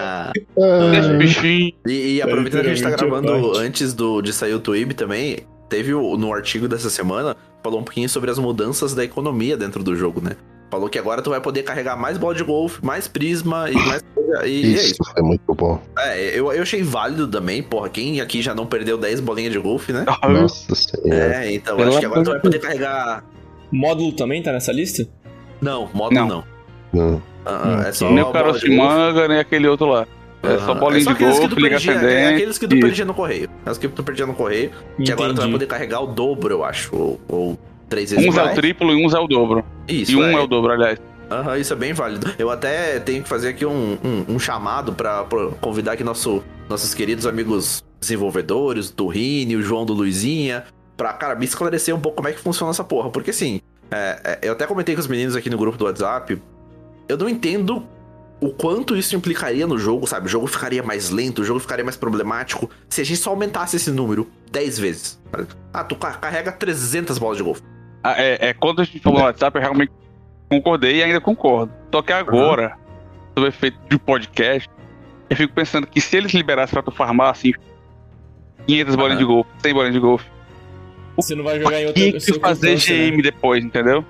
deixa o bichinho. e, e aproveitando que a gente tá gravando antes do, de sair o Twib também, teve o- no artigo dessa semana, falou um pouquinho sobre as mudanças da economia dentro do jogo, né? Falou que agora tu vai poder carregar mais bola de golfe, mais prisma e mais coisa. E, e é isso. Isso é muito bom. É, eu, eu achei válido também, porra. Quem aqui já não perdeu 10 bolinhas de golfe, né? Nossa senhora. É, então Pelo acho que agora tu vai de poder carregar. Módulo também tá nessa lista? Não, módulo não. Não. Não. Ah, ah, é só Nem o bola caroço de golfe. manga, nem aquele outro lá. É só bolinha É só de aqueles que golfe, tu liga perdia, é ascendente. aqueles que tu isso. perdia no correio. As que tu perdia no correio. Que agora tu vai Entendi. poder carregar o dobro, eu acho. Ou, ou três vezes Uns é o mais. triplo e uns é o dobro. Isso, E um é. é o dobro, aliás. Aham, isso é bem válido. Eu até tenho que fazer aqui um, um, um chamado pra, pra convidar aqui nosso, nossos queridos amigos desenvolvedores, do Rini, o João do Luizinha, pra, cara, me esclarecer um pouco como é que funciona essa porra. Porque assim, é, é, eu até comentei com os meninos aqui no grupo do WhatsApp, eu não entendo o quanto isso implicaria no jogo, sabe? O jogo ficaria mais lento, o jogo ficaria mais problemático se a gente só aumentasse esse número 10 vezes. Ah, tu ca- carrega 300 bolas de golfe. Ah, é, é, quando a gente falou no WhatsApp, eu realmente concordei e ainda concordo. Só que agora, sobre o efeito de podcast, eu fico pensando que se eles liberassem pra tu farmar, assim, 500 bolinhas de golfe, 100 bolinhas de golfe, Você não vai jogar em outra que fazer GM depois, entendeu?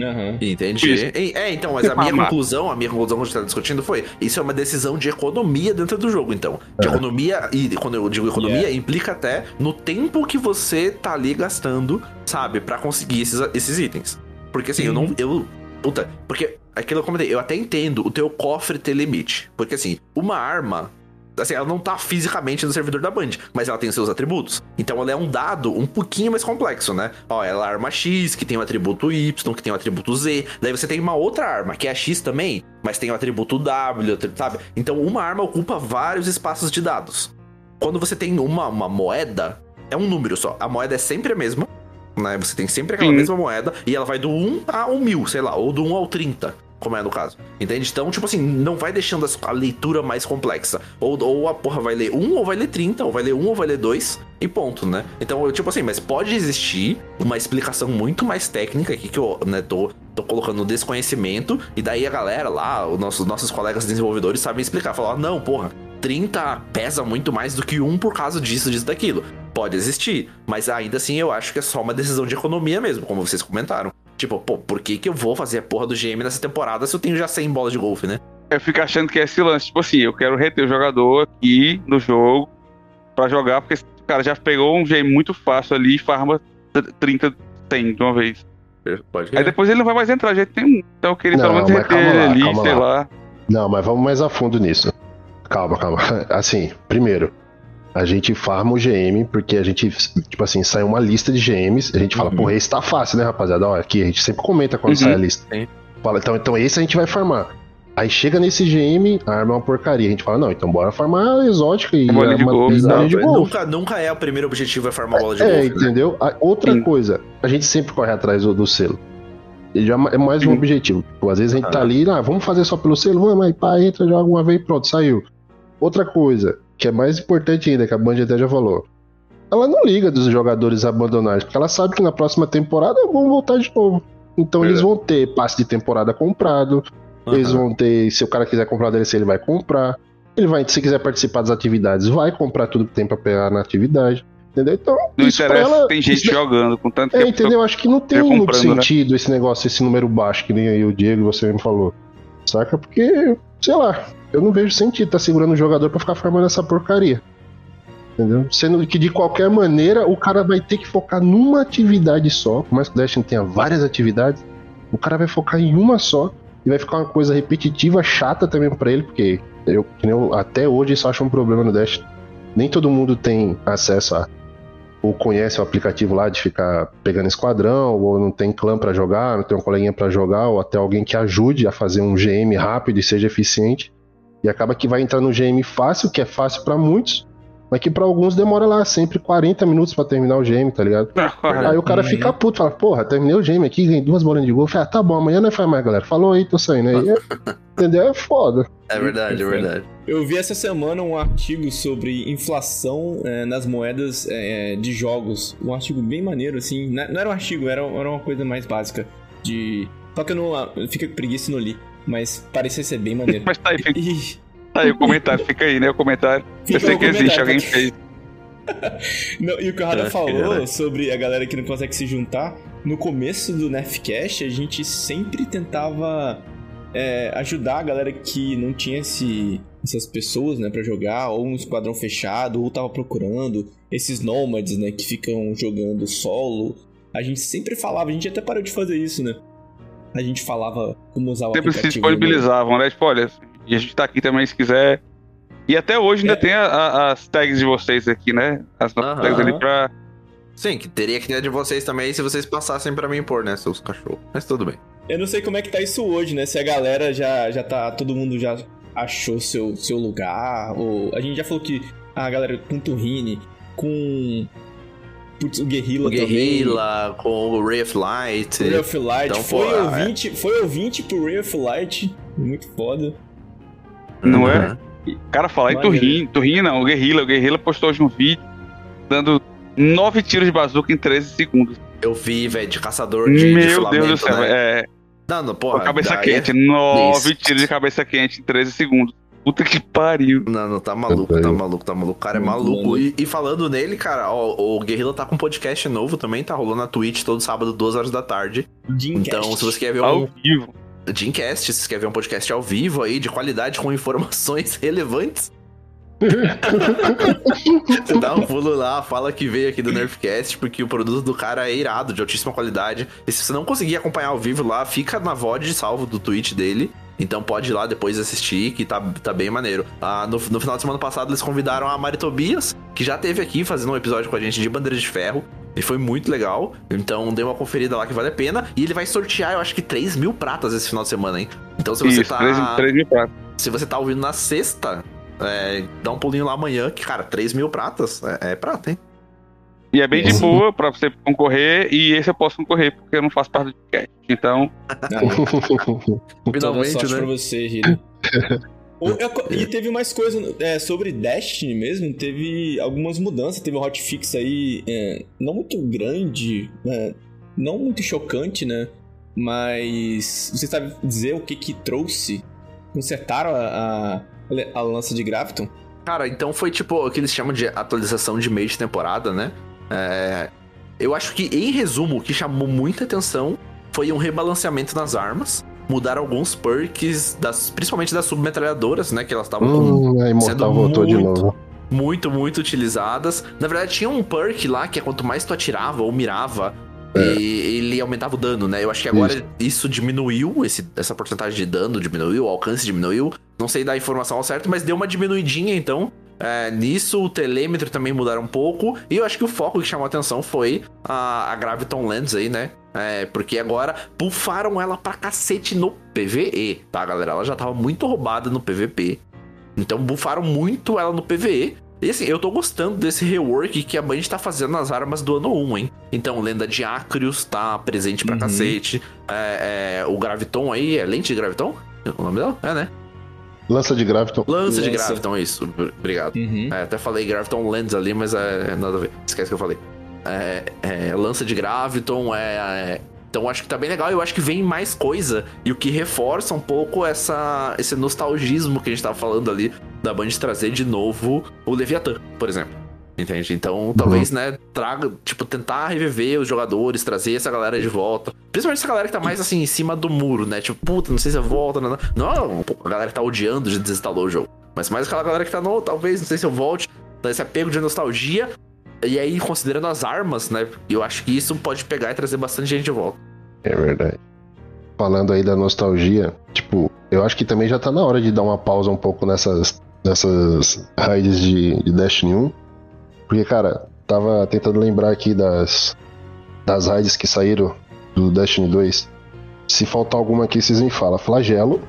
Aham. Entendi. Isso. E- É, então, mas a minha conclusão, a minha conclusão que a gente tá discutindo foi: isso é uma decisão de economia dentro do jogo, então. De É. economia, e quando eu digo economia, Yeah. implica até no tempo que você tá ali gastando, sabe, pra conseguir esses, esses itens. Porque assim, eu não. Eu. Puta, porque aquilo que eu comentei, eu até entendo o teu cofre ter limite. Porque assim, uma arma. Assim, ela não tá fisicamente no servidor da Band, mas ela tem seus atributos. Então ela é um dado um pouquinho mais complexo, né? Ó, ela é a arma X, que tem o atributo Y, que tem o atributo Z. Daí você tem uma outra arma, que é a X também, mas tem o atributo W, sabe? Então uma arma ocupa vários espaços de dados. Quando você tem uma, uma moeda, é um número só. A moeda é sempre a mesma, né? Você tem sempre aquela Sim. mesma moeda, e ela vai do 1 ao 1000, sei lá, ou do 1 ao 30. Como é no caso. Entende? Então, tipo assim, não vai deixando a leitura mais complexa. Ou, ou a porra vai ler 1 ou vai ler 30, ou vai ler 1 ou vai ler 2, e ponto, né? Então, tipo assim, mas pode existir uma explicação muito mais técnica aqui que eu, né, tô, tô colocando desconhecimento, e daí a galera lá, os nossos, nossos colegas desenvolvedores sabem explicar. Falar, "Ah, não, porra, 30 pesa muito mais do que 1 por causa disso, disso, daquilo. Pode existir, mas ainda assim eu acho que é só uma decisão de economia mesmo, como vocês comentaram. Tipo, pô, por que, que eu vou fazer a porra do GM nessa temporada se eu tenho já 100 bolas de golfe, né? Eu fico achando que é esse lance, tipo assim, eu quero reter o jogador aqui no jogo pra jogar, porque esse cara já pegou um GM muito fácil ali e farma 30, 100 de uma vez. Pode Aí depois ele não vai mais entrar, já tem um. Então eu queria pelo Não, menos mas reter ele lá, ali, sei lá. lá. Não, mas vamos mais a fundo nisso. Calma, calma. Assim, primeiro, a gente farma o GM porque a gente, tipo assim, sai uma lista de GMs, a gente fala, Uhum. porra, esse tá fácil, né, rapaziada? Ó, aqui, a gente sempre comenta quando Uhum. sai a lista. Fala, então, então esse a gente vai farmar. Aí chega nesse GM, a arma é uma porcaria. A gente fala, não, então bora farmar a exótica e Bolinha de uma golfe, Exato, de é, golfe. nunca, nunca é o primeiro objetivo é farmar bola de É, golfe, né? entendeu? A- outra Sim. coisa, a gente sempre corre atrás do, do selo. Ele já é mais um Sim. objetivo. Tipo, às vezes a gente tá Ah. ali, ah, vamos fazer só pelo selo, vamos, aí pá, entra, joga uma vez e pronto, saiu. Outra coisa, que é mais importante ainda, que a Band até já falou. Ela não liga dos jogadores abandonarem, porque ela sabe que na próxima temporada vão voltar de novo. Então eles vão ter passe de temporada comprado, eles Aham. vão ter, se o cara quiser comprar DLC, ele vai comprar. Ele vai, se quiser participar das atividades, vai comprar tudo que tem pra pegar na atividade. Entendeu? Então, Não isso interessa, ela- tem gente isso- jogando, com tanto é, entendeu? Acho que não tem muito né? sentido esse negócio, esse número baixo, que nem aí o Diego e você me falou. Saca? Porque, sei lá, eu não vejo sentido tá segurando o jogador pra ficar farmando essa porcaria. Entendeu? Sendo que de qualquer maneira o cara vai ter que focar numa atividade só, por mais que o Destiny tenha várias atividades, o cara vai focar em uma só e vai ficar uma coisa repetitiva, chata também pra ele, porque eu, eu até hoje isso acho um problema no Destiny. Nem todo mundo tem acesso a ou conhece o aplicativo lá de ficar pegando esquadrão, ou não tem clã pra jogar, não tem um coleguinha pra jogar, ou até alguém que ajude a fazer um GM rápido e seja eficiente. E acaba que vai entrar no GM fácil, que é fácil pra muitos, Mas que pra alguns demora lá sempre 40 minutos pra terminar o game, tá ligado? Aí o cara Uhum. fica puto, fala, porra, terminei o game aqui, ganhei duas bolinhas de gol. Fala, ah, tá bom, amanhã não faz mais, galera. Falou aí, tô saindo aí. Entendeu? É foda. É verdade, é verdade. Eu vi essa semana um artigo sobre inflação é, nas moedas é, de jogos. Um artigo bem maneiro, assim. Não não era um artigo, era, era uma coisa mais básica. De. Só que eu não. Fica com preguiça e não li. Mas parecia ser bem maneiro. Mas tá aí, fica, tá aí o comentário, fica aí, né? O comentário. Fica Eu sei que existe, alguém fez. Não, e o que o Rada falou sobre a galera que não consegue se juntar, no começo do Nerfcast a gente sempre tentava é, ajudar a galera que não tinha esse, essas pessoas, né, pra jogar, ou um esquadrão fechado, ou tava procurando esses nômades, né, que ficam jogando solo. A gente sempre falava, a gente até parou de fazer isso, né? A gente falava como usar o Sempre se aplicativo. disponibilizavam, né? Tipo, olha, e a gente tá aqui também se quiser. E até hoje ainda É. tem a- a- as tags de vocês aqui, né? As nossas tags ali pra. Sim, que teria que ter de vocês também se vocês passassem pra mim pôr, né, seus cachorros. Mas tudo bem. Eu não sei como é que tá isso hoje, né? Se a galera já, já tá. Todo mundo já achou seu, seu lugar. Ou. A gente já falou que a galera com Turrine, com. Putz, o Guerrilla O Guerrilla, com o Ray of Light. Ray of Light. Então, foi, pô, é. ouvinte, foi ouvinte pro Ray of Light. Muito foda. Não é? Aham. Cara, falar em Maneiro. Turrin, Turrin não, o Guerrilla. O Guerrilla postou hoje um vídeo dando nove tiros de bazuca em 13 segundos. Eu vi, velho, de caçador de, de Meu Deus do céu, né? é. Não, não, Com porra. a cabeça daí é- quente, nove Isso. tiros de cabeça quente em 13 segundos. Puta que pariu. Não, não, tá maluco, tá maluco, tá maluco. O cara é maluco. E, e falando nele, cara, ó, o Guerrilla tá com um podcast novo também, tá rolando na Twitch todo sábado, duas horas da tarde. Então, se você quer ver Ao um vivo. Dreamcast, se você quer ver um podcast ao vivo aí, de qualidade, com informações relevantes, você dá um pulo lá, fala que veio aqui do Nerfcast, porque o produto do cara é irado, de altíssima qualidade. E se você não conseguir acompanhar ao vivo lá, fica na VOD salvo do Twitch dele. Então pode ir lá depois assistir, que tá, tá bem maneiro. Ah, no, no final de semana passado, eles convidaram a Mari Tobias, que já teve aqui fazendo um episódio com a gente de Bandeira de Ferro. E foi muito legal. Então dê uma conferida lá que vale a pena. E ele vai sortear, eu acho que 3 mil pratas esse final de semana, hein? Então se você Isso, tá. 3, 3 mil pratos. Se você tá ouvindo na sexta, é, dá um pulinho lá amanhã, que, cara, 3 mil pratas é, é prata, hein? E é bem de boa pra você concorrer, e esse eu posso concorrer, porque eu não faço parte do podcast. Então, toda Finalmente, sorte né? pra você, E teve mais coisa é, sobre Destiny mesmo, teve algumas mudanças, teve um hotfix aí, é, não muito grande, é, não muito chocante, né? Mas você sabe dizer o que que trouxe? Consertaram a, a, a lança de Graviton? Cara, então foi tipo o que eles chamam de atualização de meio de temporada, né? É, eu acho que, em resumo, o que chamou muita atenção foi um rebalanceamento nas armas. Mudaram alguns perks, das, principalmente das submetralhadoras, né? Que elas estavam hum, a sendo Imortal voltou de muito- novo. muito, muito utilizadas. Na verdade, tinha um perk lá que é quanto mais tu atirava ou mirava, É. e ele aumentava o dano, né? Eu acho que agora isso, diminuiu, esse- essa porcentagem de dano diminuiu, o alcance diminuiu. Não sei dar a informação ao certo, mas deu uma diminuidinha então. É, nisso, o telêmetro também mudaram um pouco. E eu acho que o foco que chamou a atenção foi a, a Graviton Lens aí, né? É, porque agora bufaram ela pra cacete no PVE, tá, galera? Ela já tava muito roubada no PVP. Então bufaram muito ela no PVE. E assim, eu tô gostando desse rework que a Band tá fazendo nas armas do ano 1, hein? Então, Lenda de Acrius tá presente pra Uhum. cacete. É, é, o Graviton aí, é lente de Graviton? O nome dela? É, né? Lança de Graviton. Lança de Lança. Graviton, isso. Br- Obrigado. Uhum. É, até falei Graviton Lens ali, mas é nada a ver. Esquece que eu falei. É, é, lança de Graviton, é, é- Então acho que tá bem legal. Eu acho que vem mais coisa. E o que reforça um pouco essa, esse nostalgismo que a gente tava falando ali da Band trazer de novo o Leviathan, por exemplo. Entende? Então, talvez, né, traga, tipo, tentar reviver os jogadores, trazer essa galera de volta. Principalmente essa galera que tá mais assim, em cima do muro, né? Tipo, puta, não sei se eu volto, não, não. Não, a galera que tá odiando de desinstalou o jogo. Mas mais aquela galera que tá, no, talvez, não sei se eu volte, dá esse apego de nostalgia. E aí, considerando as armas, né? Eu acho que isso pode pegar e trazer bastante gente de volta. É verdade. Falando aí da nostalgia, tipo, eu acho que também já tá na hora de dar uma pausa um pouco nessas, nessas raids de, de Destiny 1. Porque, cara, tava tentando lembrar aqui das, das raids que saíram do Destiny 2. Se faltar alguma aqui, vocês me falam. Flagelo,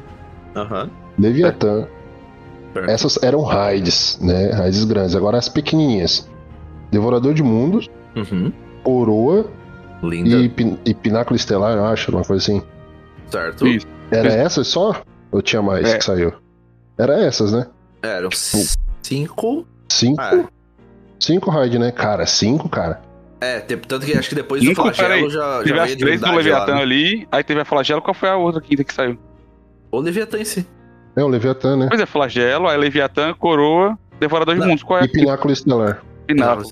Aham. Leviatã, Essas eram raids, né? Raids grandes. Agora as pequenininhas. Devorador de Mundos, Uhum. Coroa Linda. e, Pin- e Pináculo Estelar, eu acho, uma coisa assim. Certo. Isso. Era Isso. essas só? Ou tinha mais É. que saiu? Era essas, né? Eram cinco. Cinco? Ah, Cinco raid, né? Cara, cinco, cara. é, tem- tanto que acho que depois do Cinco, flagelo peraí. já, já Teve as três do Leviatã lá, né? ali, aí teve a Flagelo, qual foi a outra quinta que saiu? O Leviatã em si. É o Leviatã, né? Pois é, Flagelo, aí Leviatã, Coroa, Devorador de Mundos. Qual é E Pináculo Estelar. Pináculo?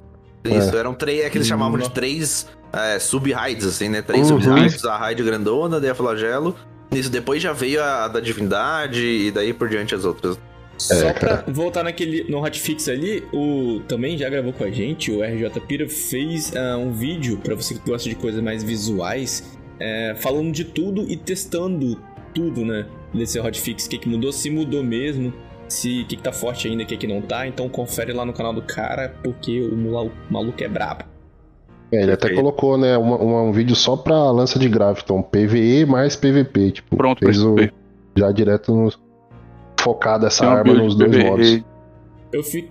Isso, eram três. É que eles chamavam de três é, sub-raids, assim, né? Três Uhum. sub-raids, a raid grandona, daí a flagelo. Isso, depois já veio a da divindade e daí por diante as outras. Só É, pra cara. voltar naquele no Hotfix ali, o também já gravou com a gente, o RJ Pira fez ah, um vídeo pra você que gosta de coisas mais visuais, é, falando de tudo e testando tudo, né? Desse Hotfix, o que, que mudou, se mudou mesmo, se o que, que tá forte ainda, o que, que não tá. Então confere lá no canal do cara, porque o maluco é brabo. É, ele até colocou, né, uma- uma- um vídeo só pra lança de Graviton. PVE mais PVP. Tipo, Pronto, fez o, já direto no, focado essa Tem arma nos dois PVE. modos. Eu, fi-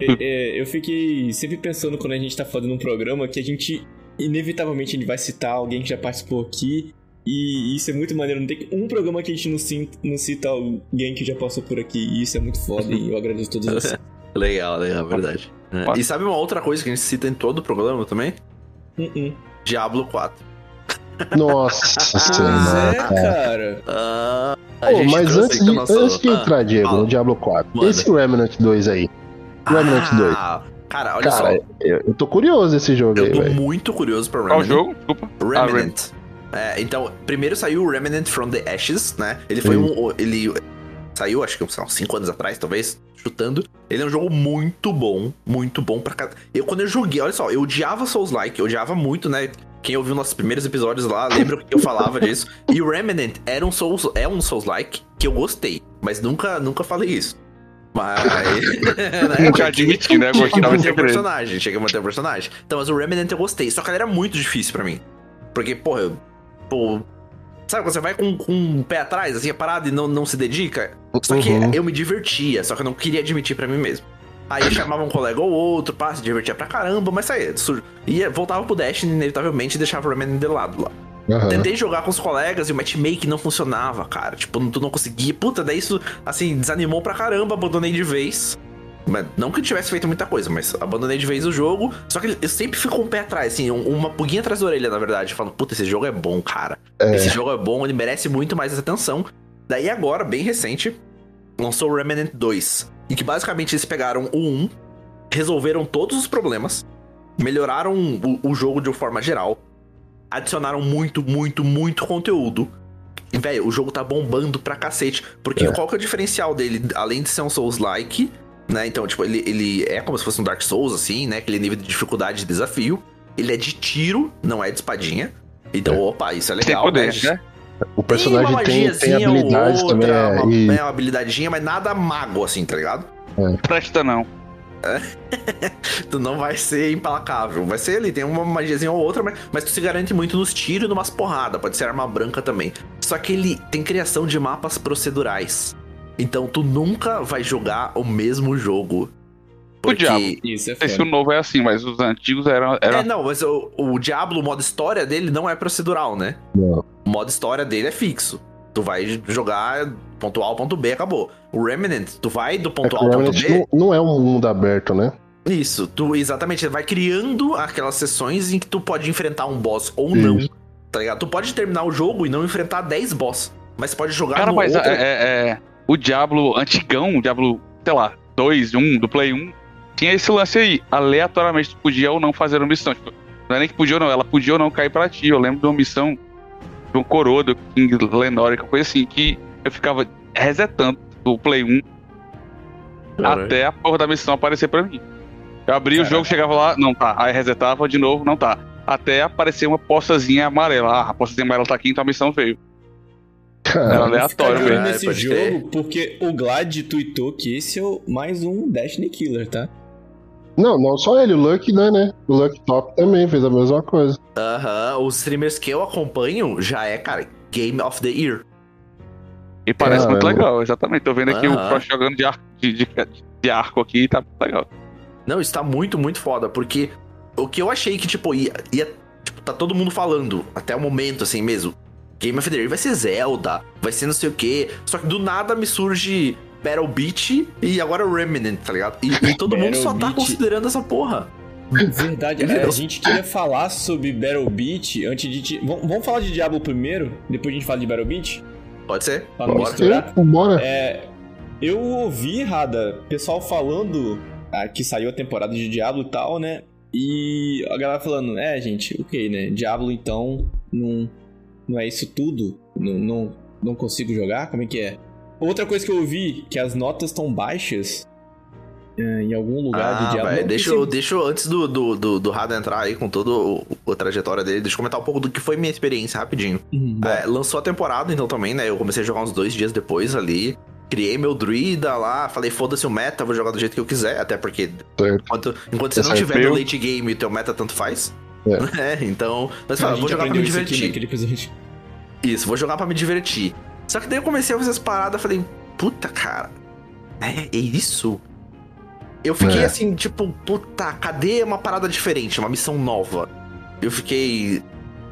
é, é, eu fiquei sempre pensando quando a gente tá fazendo um programa que a gente, inevitavelmente, a gente vai citar alguém que já participou aqui. E isso é muito maneiro. Não tem um programa que a gente não cita, não cita alguém que já passou por aqui. E isso é muito foda. e eu agradeço a todos vocês. Legal, legal, verdade. É. E sabe uma outra coisa que a gente cita em todo o programa também? Hum, hum. Diablo 4. Nossa Pois senhora. é, cara. Ah, Pô, mas antes de, antes de Ah, entrar, Diego, fala. no Diablo 4, Manda. esse Remnant 2 aí. Remnant 2. Ah, cara, olha Cara, só. eu, eu tô curioso desse jogo Eu aí, tô velho. muito curioso pra Qual Remnant. jogo? Desculpa. Ah, Remnant. É, então, primeiro saiu o Remnant from the Ashes, né? Ele foi Sim. um. Ele saiu, acho que uns 5 anos atrás, talvez, chutando. Ele é um jogo muito bom, muito bom pra cada. Eu, quando eu joguei, olha só, eu odiava Souls-like, eu odiava muito, né? Quem ouviu nossos primeiros episódios lá, lembra que eu falava disso. E o Remnant era um Souls, é um Souls-like que eu gostei, mas nunca, nunca falei isso. Mas. né, Nunca né? Tinha que Gostava de manter o segredo. personagem, tinha que manter o personagem. Então, mas o Remnant eu gostei. Só que ele era muito difícil pra mim. Porque, porra, eu. Pô. Sabe quando você vai com, com um pé atrás, assim, é parado e não, não se dedica? Só que Uhum. eu me divertia, só que eu não queria admitir pra mim mesmo. Aí eu chamava um colega ou outro, pá, se divertia pra caramba, mas saía. su- Ia, voltava pro Destiny, inevitavelmente, e deixava o Remnant de lado lá. Aham. Tentei jogar com os colegas e o matchmaking não funcionava, cara. Tipo, tu não conseguia. Puta, daí isso, assim, desanimou pra caramba, abandonei de vez. Mas não que eu tivesse feito muita coisa, mas abandonei de vez o jogo. Só que eu sempre fico com o pé atrás, assim, um- uma pulguinha atrás da orelha, na verdade. Falando, puta, esse jogo é bom, cara. É. Esse jogo é bom, ele merece muito mais atenção. Daí agora, bem recente, lançou o Remnant 2. Em que basicamente eles pegaram o 1, resolveram todos os problemas, melhoraram o, o jogo de uma forma geral, adicionaram muito, muito, muito conteúdo. E, velho, o jogo tá bombando pra cacete. Porque É. qual que é o diferencial dele? Além de ser um Souls-like, né? Então, tipo, ele, ele é como se fosse um Dark Souls, assim, né? Aquele nível de dificuldade de desafio. Ele é de tiro, não é de espadinha. Então, É. opa, isso é legal, poder, né? né? O personagem uma tem, tem magiazinha habilidades ou também. outra, É, uma, e- né, uma habilidadinha, mas nada mago, assim, tá ligado? Presta não. Tu não vai ser implacável. Vai ser ali, tem uma magiazinha ou outra, mas, mas tu se garante muito nos tiros e numas porradas. Pode ser arma branca também. Só que ele tem criação de mapas procedurais. Então tu nunca vai jogar o mesmo jogo. Porque... diabo. Isso é Não sei se o novo é assim, mas os antigos eram. eram... É, não, mas o, o Diablo, o modo história dele não é procedural, né? Não. O modo história dele é fixo. Tu vai jogar ponto A ao ponto B, acabou. O Remnant, tu vai do é ponto que A ao o ponto B. não, não é um mundo aberto, né? Isso, tu exatamente, vai criando aquelas sessões em que tu pode enfrentar um boss ou não. Isso. Tá ligado? Tu pode terminar o jogo e não enfrentar 10 boss. Mas pode jogar Cara, no mas outro... é, é- é- o Diablo antigão, o Diablo, sei lá, 2, 1, do Play 1, tinha esse lance aí. Aleatoriamente, tu podia ou não fazer uma missão. Tipo, não é nem que podia ou não, ela podia ou não cair pra ti. Eu lembro de uma missão de um coroa do King Lenore, coisa assim, que eu ficava resetando do Play 1 Caralho. até a porra da missão aparecer pra mim. Eu abria o Caraca. jogo, chegava lá, não tá. Aí resetava de novo, não tá. Até aparecer uma postazinha amarela. Ah, a postazinha amarela tá aqui, então a missão veio. Era Cara, aleatório mesmo. Ah, nesse pode jogo, crer. porque o Glad tweetou que esse é o mais um Destiny Killer, tá? não, não só ele, o Luck, né, né? O Luck Top também fez a mesma coisa. Aham, os streamers que eu acompanho já é, cara, Game of the Year. E parece muito Caramba. é legal, exatamente. Tô vendo aqui o Aham. Frost jogando de, ar- de, de, de arco aqui, tá legal. Não, está muito, muito foda, porque o que eu achei que, tipo, ia. ia tipo, tá todo mundo falando, até o momento, assim mesmo. Game of the Year vai ser Zelda, vai ser não sei o quê. Só que do nada me surge Battle Beat e agora Remnant, tá ligado? E, e todo mundo só tá considerando essa porra. Verdade, é, a gente queria falar sobre Battle Beat antes de. ti- Vamos, vamos falar de Diablo primeiro, depois a gente fala de Battle Beat? Pode ser? Pra não Bora. misturar. Bora. É, eu ouvi, Rada, pessoal falando ah, que saiu a temporada de Diablo e tal, né? E a galera falando, é, gente, ok, né? Diablo então não, não é isso tudo? Não, não, não consigo jogar? Como é que é? Outra coisa que eu ouvi, que as notas estão baixas é, em algum lugar Ah, do Diablo. velho, Não deixa, eu- deixa eu, antes do, do, do, do Rada entrar aí com toda o- a trajetória dele, deixa eu comentar um pouco do que foi minha experiência rapidinho. Hum, bora. É, lançou a temporada, então também, né? Eu comecei a jogar uns dois dias depois ali. Criei meu druida lá, falei, foda-se o meta, vou jogar do jeito que eu quiser, até porque Certo. enquanto, enquanto você não Certo. tiver no late game e teu meta tanto faz. É. É, então. Mas fala, vou jogar pra me aqui divertir. Isso, vou jogar pra me divertir. Só que daí eu comecei a fazer as paradas, falei, puta, cara, é, é isso? Eu fiquei É. assim, tipo, puta, cadê uma parada diferente, uma missão nova? Eu fiquei.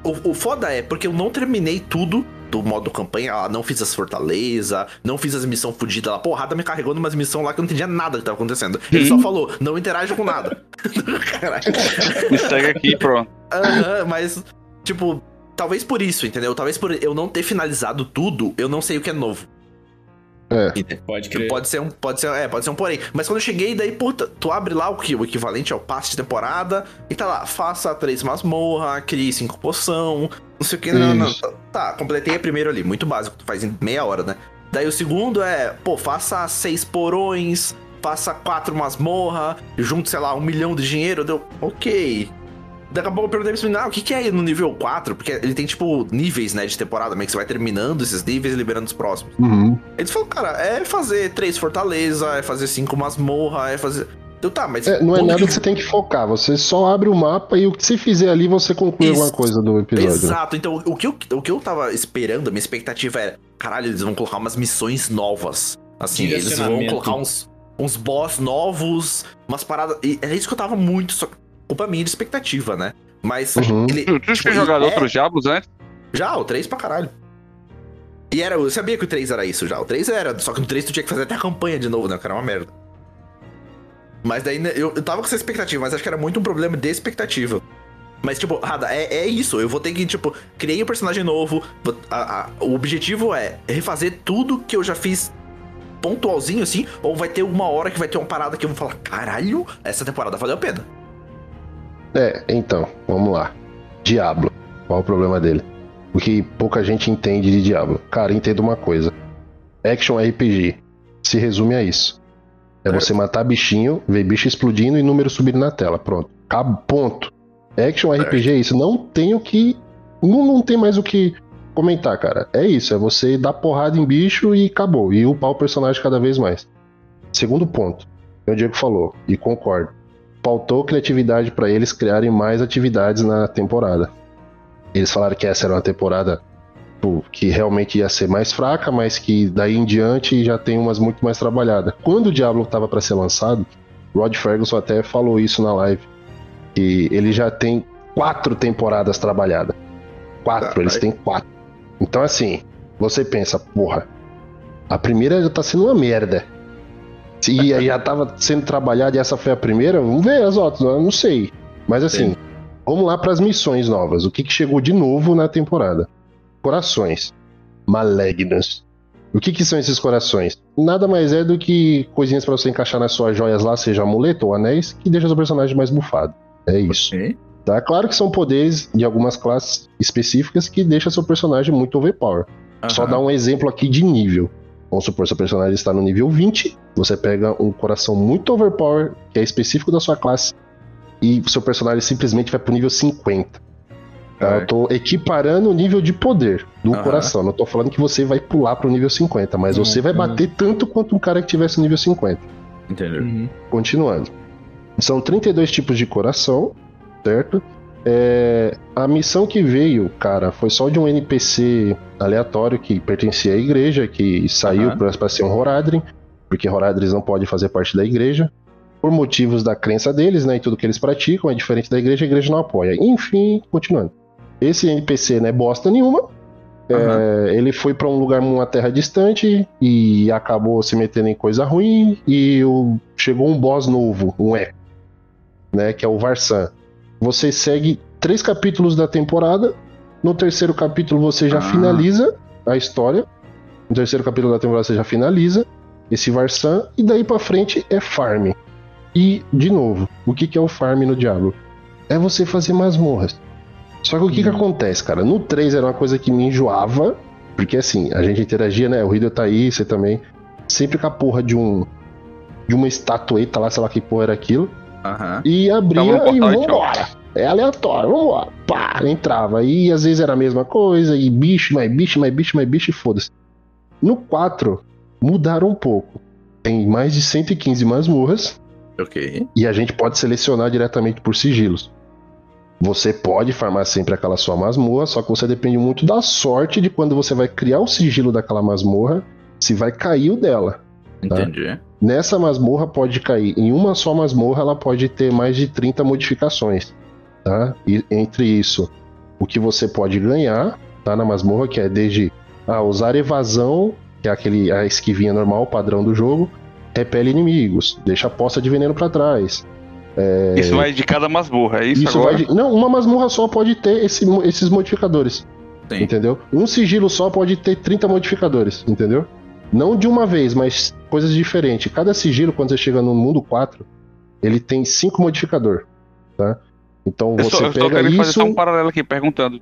O, o foda é, porque eu não terminei tudo do modo campanha, lá, não fiz as fortalezas, não fiz as missões fodidas lá. Porrada me carregou numas missões lá que eu não entendia nada que tava acontecendo. Ele só falou, não interage com nada. Caralho. Me segue aqui pronto. Aham, mas, tipo, talvez por isso, entendeu? Talvez por eu não ter finalizado tudo, eu não sei o que é novo. É. Pode crer. Pode ser um, pode ser, é, pode ser um porém. Mas quando eu cheguei, daí, puta, tu abre lá o que o equivalente ao passe de temporada e tá lá, faça três masmorra, crie cinco poção, não sei o que, não, não. Tá, completei a primeiro ali, muito básico, tu faz em meia hora, né? Daí o segundo é, pô, faça seis porões, faça quatro masmorra, junte, sei lá, um milhão de dinheiro, deu, ok. Daqui a pouco eu perguntei pra esse ah, o que, que é no nível 4? Porque ele tem, tipo, níveis, né, de temporada, meio que você vai terminando esses níveis e liberando os próximos. Uhum. Eles falaram, cara, é fazer três fortaleza, é fazer cinco masmorra, é fazer. Eu, tá, mas. É, não é nada que- que você tem que focar. Você só abre o mapa e o que você fizer ali, você conclui Isso. alguma coisa do episódio. né? Exato, então o que, eu, o que eu tava esperando, a minha expectativa era, caralho, eles vão colocar umas missões novas. Assim, eles vão colocar uns, uns boss novos, umas paradas. E era isso que eu tava muito. Só, culpa minha de expectativa, né? Mas Uhum. ele. Tu, tu tipo, tinha jogado é- outros Diablos antes? Já, o 3 pra caralho. E era, eu sabia que o 3 era isso já. O 3 era, só que no 3 tu tinha que fazer até a campanha de novo, né? Que era uma merda. Mas daí né, eu, eu tava com essa expectativa, mas acho que era muito um problema de expectativa. Mas, tipo, Rada, é, é isso. Eu vou ter que, tipo, criei um personagem novo. a- a- o objetivo é refazer tudo que eu já fiz pontualzinho, assim. Ou vai ter uma hora que vai ter uma parada que eu vou falar: caralho, essa temporada valeu a pena. É, então, vamos lá. Diablo. Qual o problema dele? O que pouca gente entende de Diablo. Cara, entenda uma coisa. Action RPG se resume a isso. É você matar bichinho, ver bicho explodindo e número subindo na tela. Pronto. Acabou. Ponto. Action RPG é isso. Não tem o que. Não, não tem mais o que comentar, cara. É isso. É você dar porrada em bicho e acabou. E upar o personagem cada vez mais. Segundo ponto. O Diego falou, e concordo faltou criatividade pra eles criarem mais atividades na temporada. Eles falaram que essa era uma temporada que realmente ia ser mais fraca, mas que daí em diante já tem umas muito mais trabalhadas. Quando o Diablo estava para ser lançado, Rod Ferguson até falou isso na live, que ele já tem quatro temporadas trabalhadas. Quatro, Tá, eles aí- têm quatro. Então assim, você pensa, porra, a primeira já tá sendo uma merda. Se já tava sendo trabalhada e essa foi a primeira, vamos ver as outras, eu não sei. Mas assim, Sim. vamos lá para as missões novas. O que, que chegou de novo na temporada? Corações. Malignas. O que, que são esses corações? Nada mais é do que coisinhas para você encaixar nas suas joias lá, seja amuleto ou anéis, que deixa seu personagem mais bufado. É isso. Tá? Claro que são poderes de algumas classes específicas que deixam seu personagem muito overpower. Só Aham. dar um exemplo aqui de nível. Vamos supor, seu personagem está no nível 20, você pega um coração muito overpower, que é específico da sua classe, e seu personagem simplesmente vai pro nível 50. Tá? É. Eu tô equiparando o nível de poder do Aham. coração. Não tô falando que você vai pular pro nível 50, mas Uhum, você vai uhum. bater tanto quanto um cara que tivesse no nível 50. Entendeu? Uhum. Continuando. São 32 tipos de coração, certo? É, a missão que veio, cara, foi só de um NPC aleatório que pertencia à igreja, que saiu Aham. pra, pra ser um Horadrim, porque Horadris não pode fazer parte da igreja, por motivos da crença deles, né, e tudo que eles praticam, é diferente da igreja, a igreja não apoia. Enfim, continuando. Esse NPC não é bosta nenhuma. É, ele foi para um lugar, uma terra distante e acabou se metendo em coisa ruim e o, chegou um boss novo, um E, né, que é o Varsan. Você segue três capítulos da temporada. No terceiro capítulo você já Ah. finaliza a história. No terceiro capítulo da temporada você já finaliza esse Varsan e daí pra frente é farm. E, de novo, o que, que é o farm no Diablo? É você fazer masmorras. Só que o que, que acontece, cara? No 3 era uma coisa que me enjoava, porque assim, a gente interagia, né? O Riddle tá aí, você também. Sempre com a porra de um. De uma estatueta lá, sei lá que porra era aquilo. Aham. E abria e vambora. É aleatório, vambora. Pá, entrava. E às vezes era a mesma coisa, e bicho, mais bicho, mais bicho, mais bicho, e foda-se. No 4, mudaram um pouco. Tem mais de 115 masmorras, Ok. e a gente pode selecionar diretamente por sigilos. Você pode farmar sempre aquela sua masmorra, só que você depende muito da sorte de quando você vai criar o sigilo daquela masmorra, se vai cair o dela. Entendi. Nessa masmorra pode cair, em uma só masmorra ela pode ter mais de 30 modificações, tá? E entre isso, o que você pode ganhar, tá, na masmorra, que é desde ah, usar evasão, que é aquele a esquivinha normal, padrão do jogo, repele inimigos, deixa a poça de veneno pra trás. Isso vai de cada masmorra, é isso, Isso agora? vai de- Não, uma masmorra só pode ter esse- esses modificadores. Sim. Entendeu? Um sigilo só pode ter 30 modificadores, entendeu? Não de uma vez, mas coisas diferentes. Cada sigilo, quando você chega no mundo 4, ele tem 5 modificador, tá? Então Eu você só, eu pega fazer isso... só um paralelo aqui, perguntando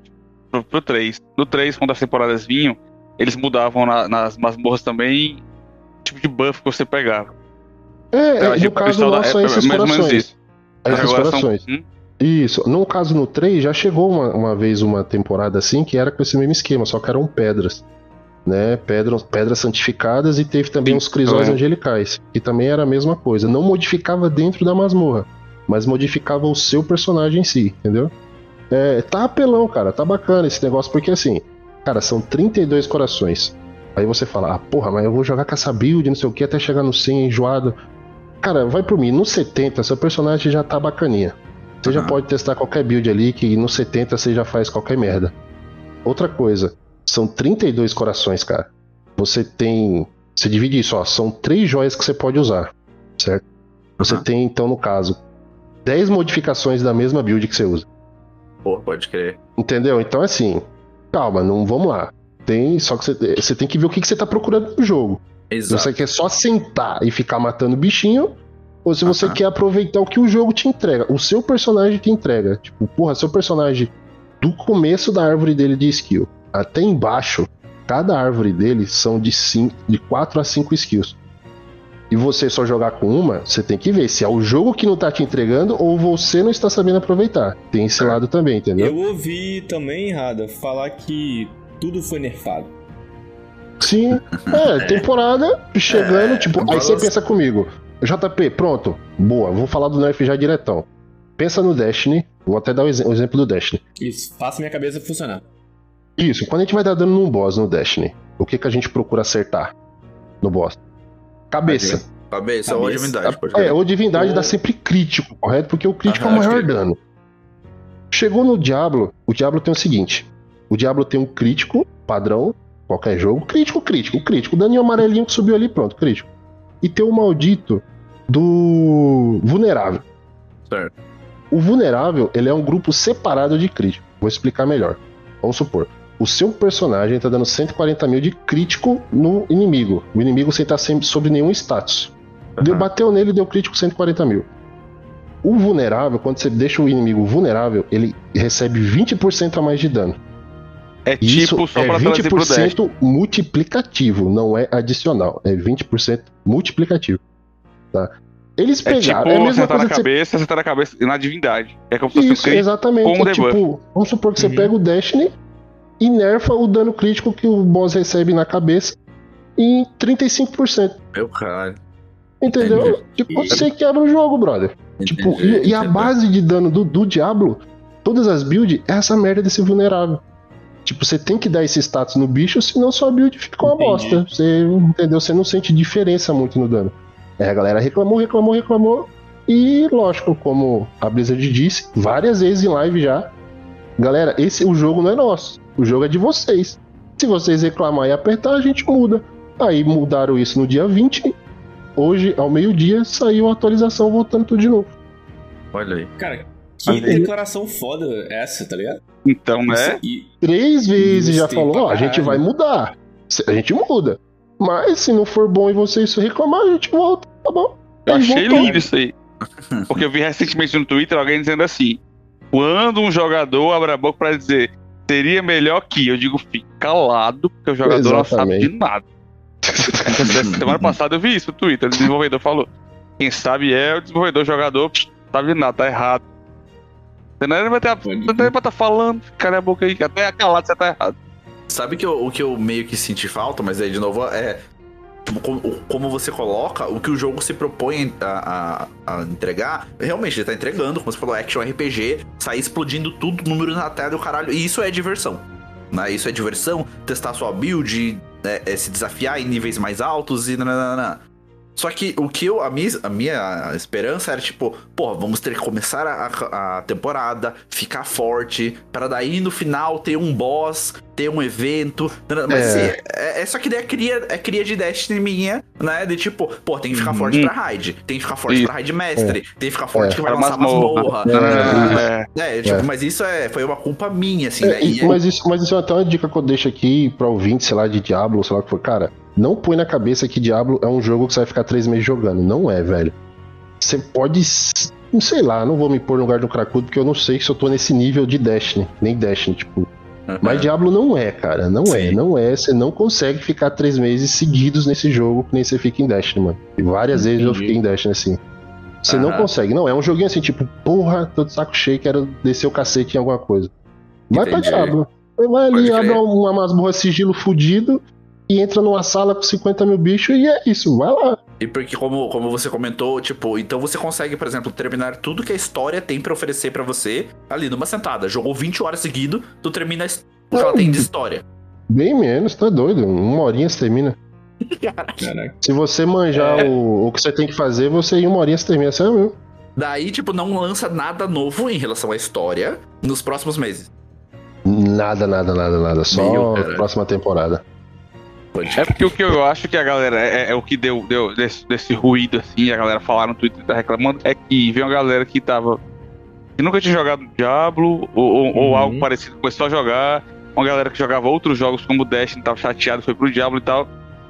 pro, pro 3. No 3, quando as temporadas vinham, eles mudavam na- nas masmorras também o tipo de buff que você pegava. É, é, Eu no achei caso pessoal da- nosso, é esses mais ou menos isso. É são- corações. Hum? Isso. No caso, no 3, já chegou uma, uma vez uma temporada assim que era com esse mesmo esquema, só que eram pedras. Né? Pedras, pedras santificadas e teve também Sim, os crisóis lembro. angelicais, que também era a mesma coisa. Não modificava dentro da masmorra, mas modificava o seu personagem em si, entendeu? É, tá apelão, cara, tá bacana esse negócio, porque assim, cara, são 32 corações. Aí você fala, ah, porra, mas eu vou jogar com essa build, não sei o que, até chegar no 100 enjoado. Cara, vai por mim, no 70 seu personagem já tá bacaninha. Você já Aham. pode testar qualquer build ali, que no 70 você já faz qualquer merda. Outra coisa, são 32 corações, cara. Você tem. Você divide isso, ó. São três joias que você pode usar, certo? Você Aham. tem, então, no caso, 10 modificações da mesma build que você usa. Pô, pode crer. Entendeu? Então, assim, calma, não vamos lá. Tem, só que você, você tem que ver o que, que você tá procurando no jogo. Exato. você quer só sentar e ficar matando bichinho, ou se você quer aproveitar o que o jogo te entrega, o seu personagem te entrega. Tipo, porra, seu personagem, do começo da árvore dele de skill até embaixo, cada árvore dele são de, cinco, de 4 a 5 skills. E você só jogar com uma, você tem que ver se é o jogo que não tá te entregando ou você não está sabendo aproveitar. Tem esse lado também, entendeu? Eu ouvi também, Rada, falar que tudo foi nerfado. Sim, é, temporada chegando, É, tipo, aí você pensa comigo, JP, pronto, boa, vou falar do nerf já diretão. Pensa no Destiny, vou até dar o, exe- o exemplo do Destiny. Isso, faça minha cabeça funcionar. Isso, quando a gente vai dar dano num boss no Destiny, o que que a gente procura acertar no boss? Cabeça. Cabeça ou Cabeça. divindade, pode É, ou divindade Ou- dá sempre crítico, correto? Porque o crítico Aham, é o maior que- dano. Chegou no Diablo, o Diablo tem o seguinte: o Diablo tem um crítico padrão, qualquer jogo, crítico, crítico, crítico, daninho amarelinho que subiu ali, pronto, crítico. E tem o maldito do vulnerável. Certo. O vulnerável, ele é um grupo separado de crítico. Vou explicar melhor. Vamos supor, o seu personagem tá dando 140 mil de crítico no inimigo. O inimigo sem estar sempre sobre nenhum status. Deu, bateu nele, deu crítico 140 mil. O vulnerável, quando você deixa o inimigo vulnerável, ele recebe 20% a mais de dano. É Isso tipo, só é pra trazer pro Dash. 20% multiplicativo, não é adicional. É 20% multiplicativo. Tá? Eles É tipo pegaram. É, a mesma acertar na coisa que você cabeça, acertar na cabeça na divindade. É como se fosse um isso, crítico. exatamente. com É tipo, vamos supor que você Uhum. pega o Destiny e nerfa o dano crítico que o boss recebe na cabeça em 35%. Meu caralho. Entendeu? Entendi. Tipo, E- você quebra o jogo, brother. Tipo, Entendi, e, e a base de dano do, do Diablo, todas as builds, é essa merda desse vulnerável. Tipo, você tem que dar esse status no bicho, senão sua build fica uma Entendi. bosta. Você, entendeu? Você não sente diferença muito no dano. Aí a galera reclamou, reclamou, reclamou. E, lógico, como a Blizzard disse várias vezes em live já, galera, esse o jogo não é nosso. O jogo é de vocês. Se vocês reclamar e apertar, a gente muda. Aí mudaram isso no dia 20. Hoje, ao meio-dia, saiu a atualização voltando tudo de novo. Olha aí. Cara, que Aí- declaração foda essa, tá ligado? Então, né? Isso aí- Três vezes já falou, ó, a gente vai mudar. A gente muda. Mas se não for bom e vocês reclamar, a gente volta, tá bom? Eu Aí achei voltou. lindo isso aí. Porque eu vi recentemente no Twitter alguém dizendo assim: quando um jogador abre a boca pra dizer seria melhor que, eu digo, fica calado, porque o jogador não sabe Exatamente. de nada. Semana passada eu vi isso no Twitter, o desenvolvedor falou: quem sabe é o desenvolvedor, o jogador, sabe de nada, tá errado. Você não vai ter Pode- não tem pra tá falando, cala a boca aí, que até calado você tá errado. Sabe que eu- o que eu meio que senti falta, mas aí de novo é. tipo, como, como você coloca, o que o jogo se propõe a, a- a entregar, realmente ele tá entregando, como você falou, action RPG, sair explodindo tudo, número na tela e o caralho. E isso é diversão. Né? Isso é diversão, testar sua build, né, é, se desafiar em níveis mais altos e nananana. Só que o que eu. A minha, a minha esperança era tipo, porra, vamos ter que começar a, a temporada, ficar forte, para daí no final ter um boss, ter um evento. Mas É. assim, é, é só que daí é cria, é cria de Destiny minha, né? De tipo, pô, tem que ficar Uhum. forte pra raid, tem que ficar forte Isso. pra raid mestre, tem que ficar forte É. que vai Para lançar masmorra. masmorra. É. É, tipo, É. mas isso é, foi uma culpa minha, assim, É, né? e- E- mas, isso, mas isso é até uma dica que eu deixo aqui pra ouvinte, sei lá, de Diablo, sei lá o que for. Cara, não põe na cabeça que Diablo é um jogo que você vai ficar três meses jogando. Não é, velho. Você pode. Não sei lá, não vou me pôr no lugar do cracudo, porque eu não sei se eu tô nesse nível de Destiny. Nem Destiny, tipo. Mas Diablo não é, cara. Não é, Sim. não é. Você não consegue ficar três meses seguidos nesse jogo que nem você fica em Destiny, mano. E várias vezes eu Entendi. fiquei em Destiny assim. Você não Aham. consegue. Não, é um joguinho assim, tipo, porra, tô de saco cheio, quero descer o cacete em alguma coisa. Vai pra Entendi. Diablo. Vai ali, abre uma masmorra sigilo fudido e entra numa sala com 50 mil bichos e é isso, vai lá. E porque, como, como você comentou, tipo, então você consegue, por exemplo, terminar tudo que a história tem pra oferecer pra você ali numa sentada. Jogou 20 horas seguido, tu termina o que ela tem de história. Bem menos, tá doido. Uma horinha você termina. Caraca. Se você manjar É. o, o que você tem que fazer, você em uma horinha você termina. Sério mesmo. Daí, tipo, não lança nada novo em relação à história nos próximos meses. Nada, nada, nada, nada. Só cara. próxima temporada. Pode É porque o que eu acho que a galera. É, é o que deu, deu desse, desse ruído, assim, a galera falar no Twitter tá reclamando, é que veio uma galera que tava. que nunca tinha jogado Diablo, ou, ou- ou Uhum. algo parecido, começou a jogar. Uma galera que jogava outros jogos como Destiny, tava chateado, foi pro Diablo e tal.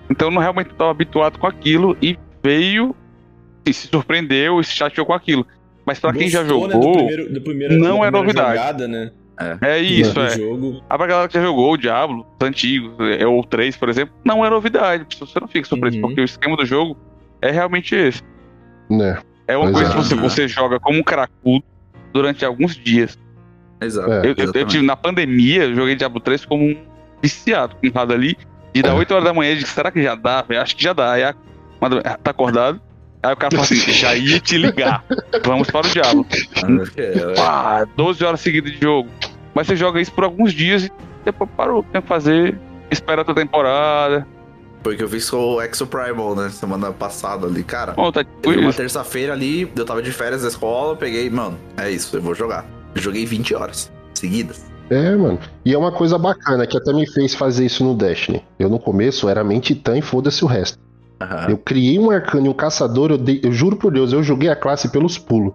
Então não realmente tava habituado com aquilo e veio. e se surpreendeu e se chateou com aquilo. Mas pra quem já jogou. né, do primeiro, do primeiro, não é novidade. Jogada, né, É isso, do é. jogo. A pra galera que já jogou o Diablo, os antigos, é, ou 3, por exemplo, não é novidade. Você não fica surpreso, Uhum. porque o esquema do jogo é realmente esse. Né? É uma Pois coisa é. que você, você joga como um cracudo durante alguns dias. Exato. É. Eu, eu- eu tive na pandemia, eu joguei Diablo 3 como um viciado, com um lado ali. E da É. 8 horas da manhã, eu disse, será que já dá? velho? Acho que já dá. Aí a, manda- tá acordado. Aí o cara fala assim, já ia te ligar. Vamos para o Diablo. É, Pá, 12 horas seguidas de jogo. Mas você joga isso por alguns dias e depois parou. Tem que fazer, espera outra temporada. Porque eu fiz com o Exo Primal, né? Semana passada ali, cara. Bom, tá Teve uma terça-feira ali, eu tava de férias da escola, peguei, mano, é isso, eu vou jogar. Eu joguei 20 horas seguidas. É, mano. E é uma coisa bacana que até me fez fazer isso no Destiny. Eu no começo era mente titã e foda-se o resto. Aham. Eu criei um arcano e um caçador, eu, dei- eu juro por Deus, eu joguei a classe pelos pulos.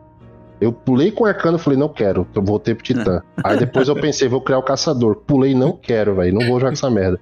Eu pulei com o arcano e falei, não quero, eu voltei pro titã. Aí depois eu pensei, vou criar o caçador. Pulei, não quero, velho, não vou jogar essa merda.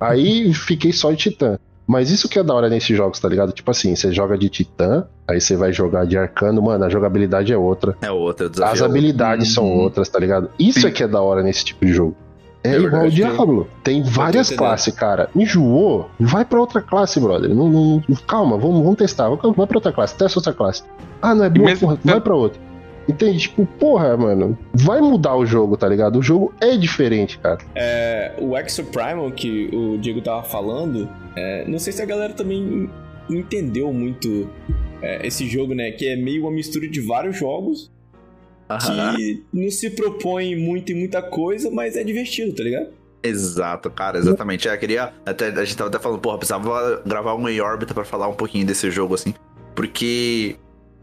Aí fiquei só de titã. Mas isso que é da hora nesses jogos, tá ligado? Tipo assim, você joga de titã, aí você vai jogar de arcano, mano, a jogabilidade é outra. É outra. As habilidades são Uhum. outras, tá ligado? Isso Sim. é que é da hora nesse tipo de jogo. É, É igual o Diablo. Tem várias classes, cara. Enjoou? Vai pra outra classe, brother. Não, não- calma, vamos, vamos testar. Vai pra outra classe, testa outra classe. Ah, não é boa, porra, vai pra outra. Entende? Tipo, porra, mano. Vai mudar o jogo, tá ligado? O jogo é diferente, cara. É, o Exo Primal que o Diego tava falando, é, não sei se a galera também entendeu muito é, esse jogo, né? Que é meio uma mistura de vários jogos Aham. que não se propõe muito em muita coisa, mas é divertido, tá ligado? Exato, cara, exatamente. É, queria. Até, a gente tava até falando, porra, precisava gravar um em órbita pra falar um pouquinho desse jogo, assim. Porque.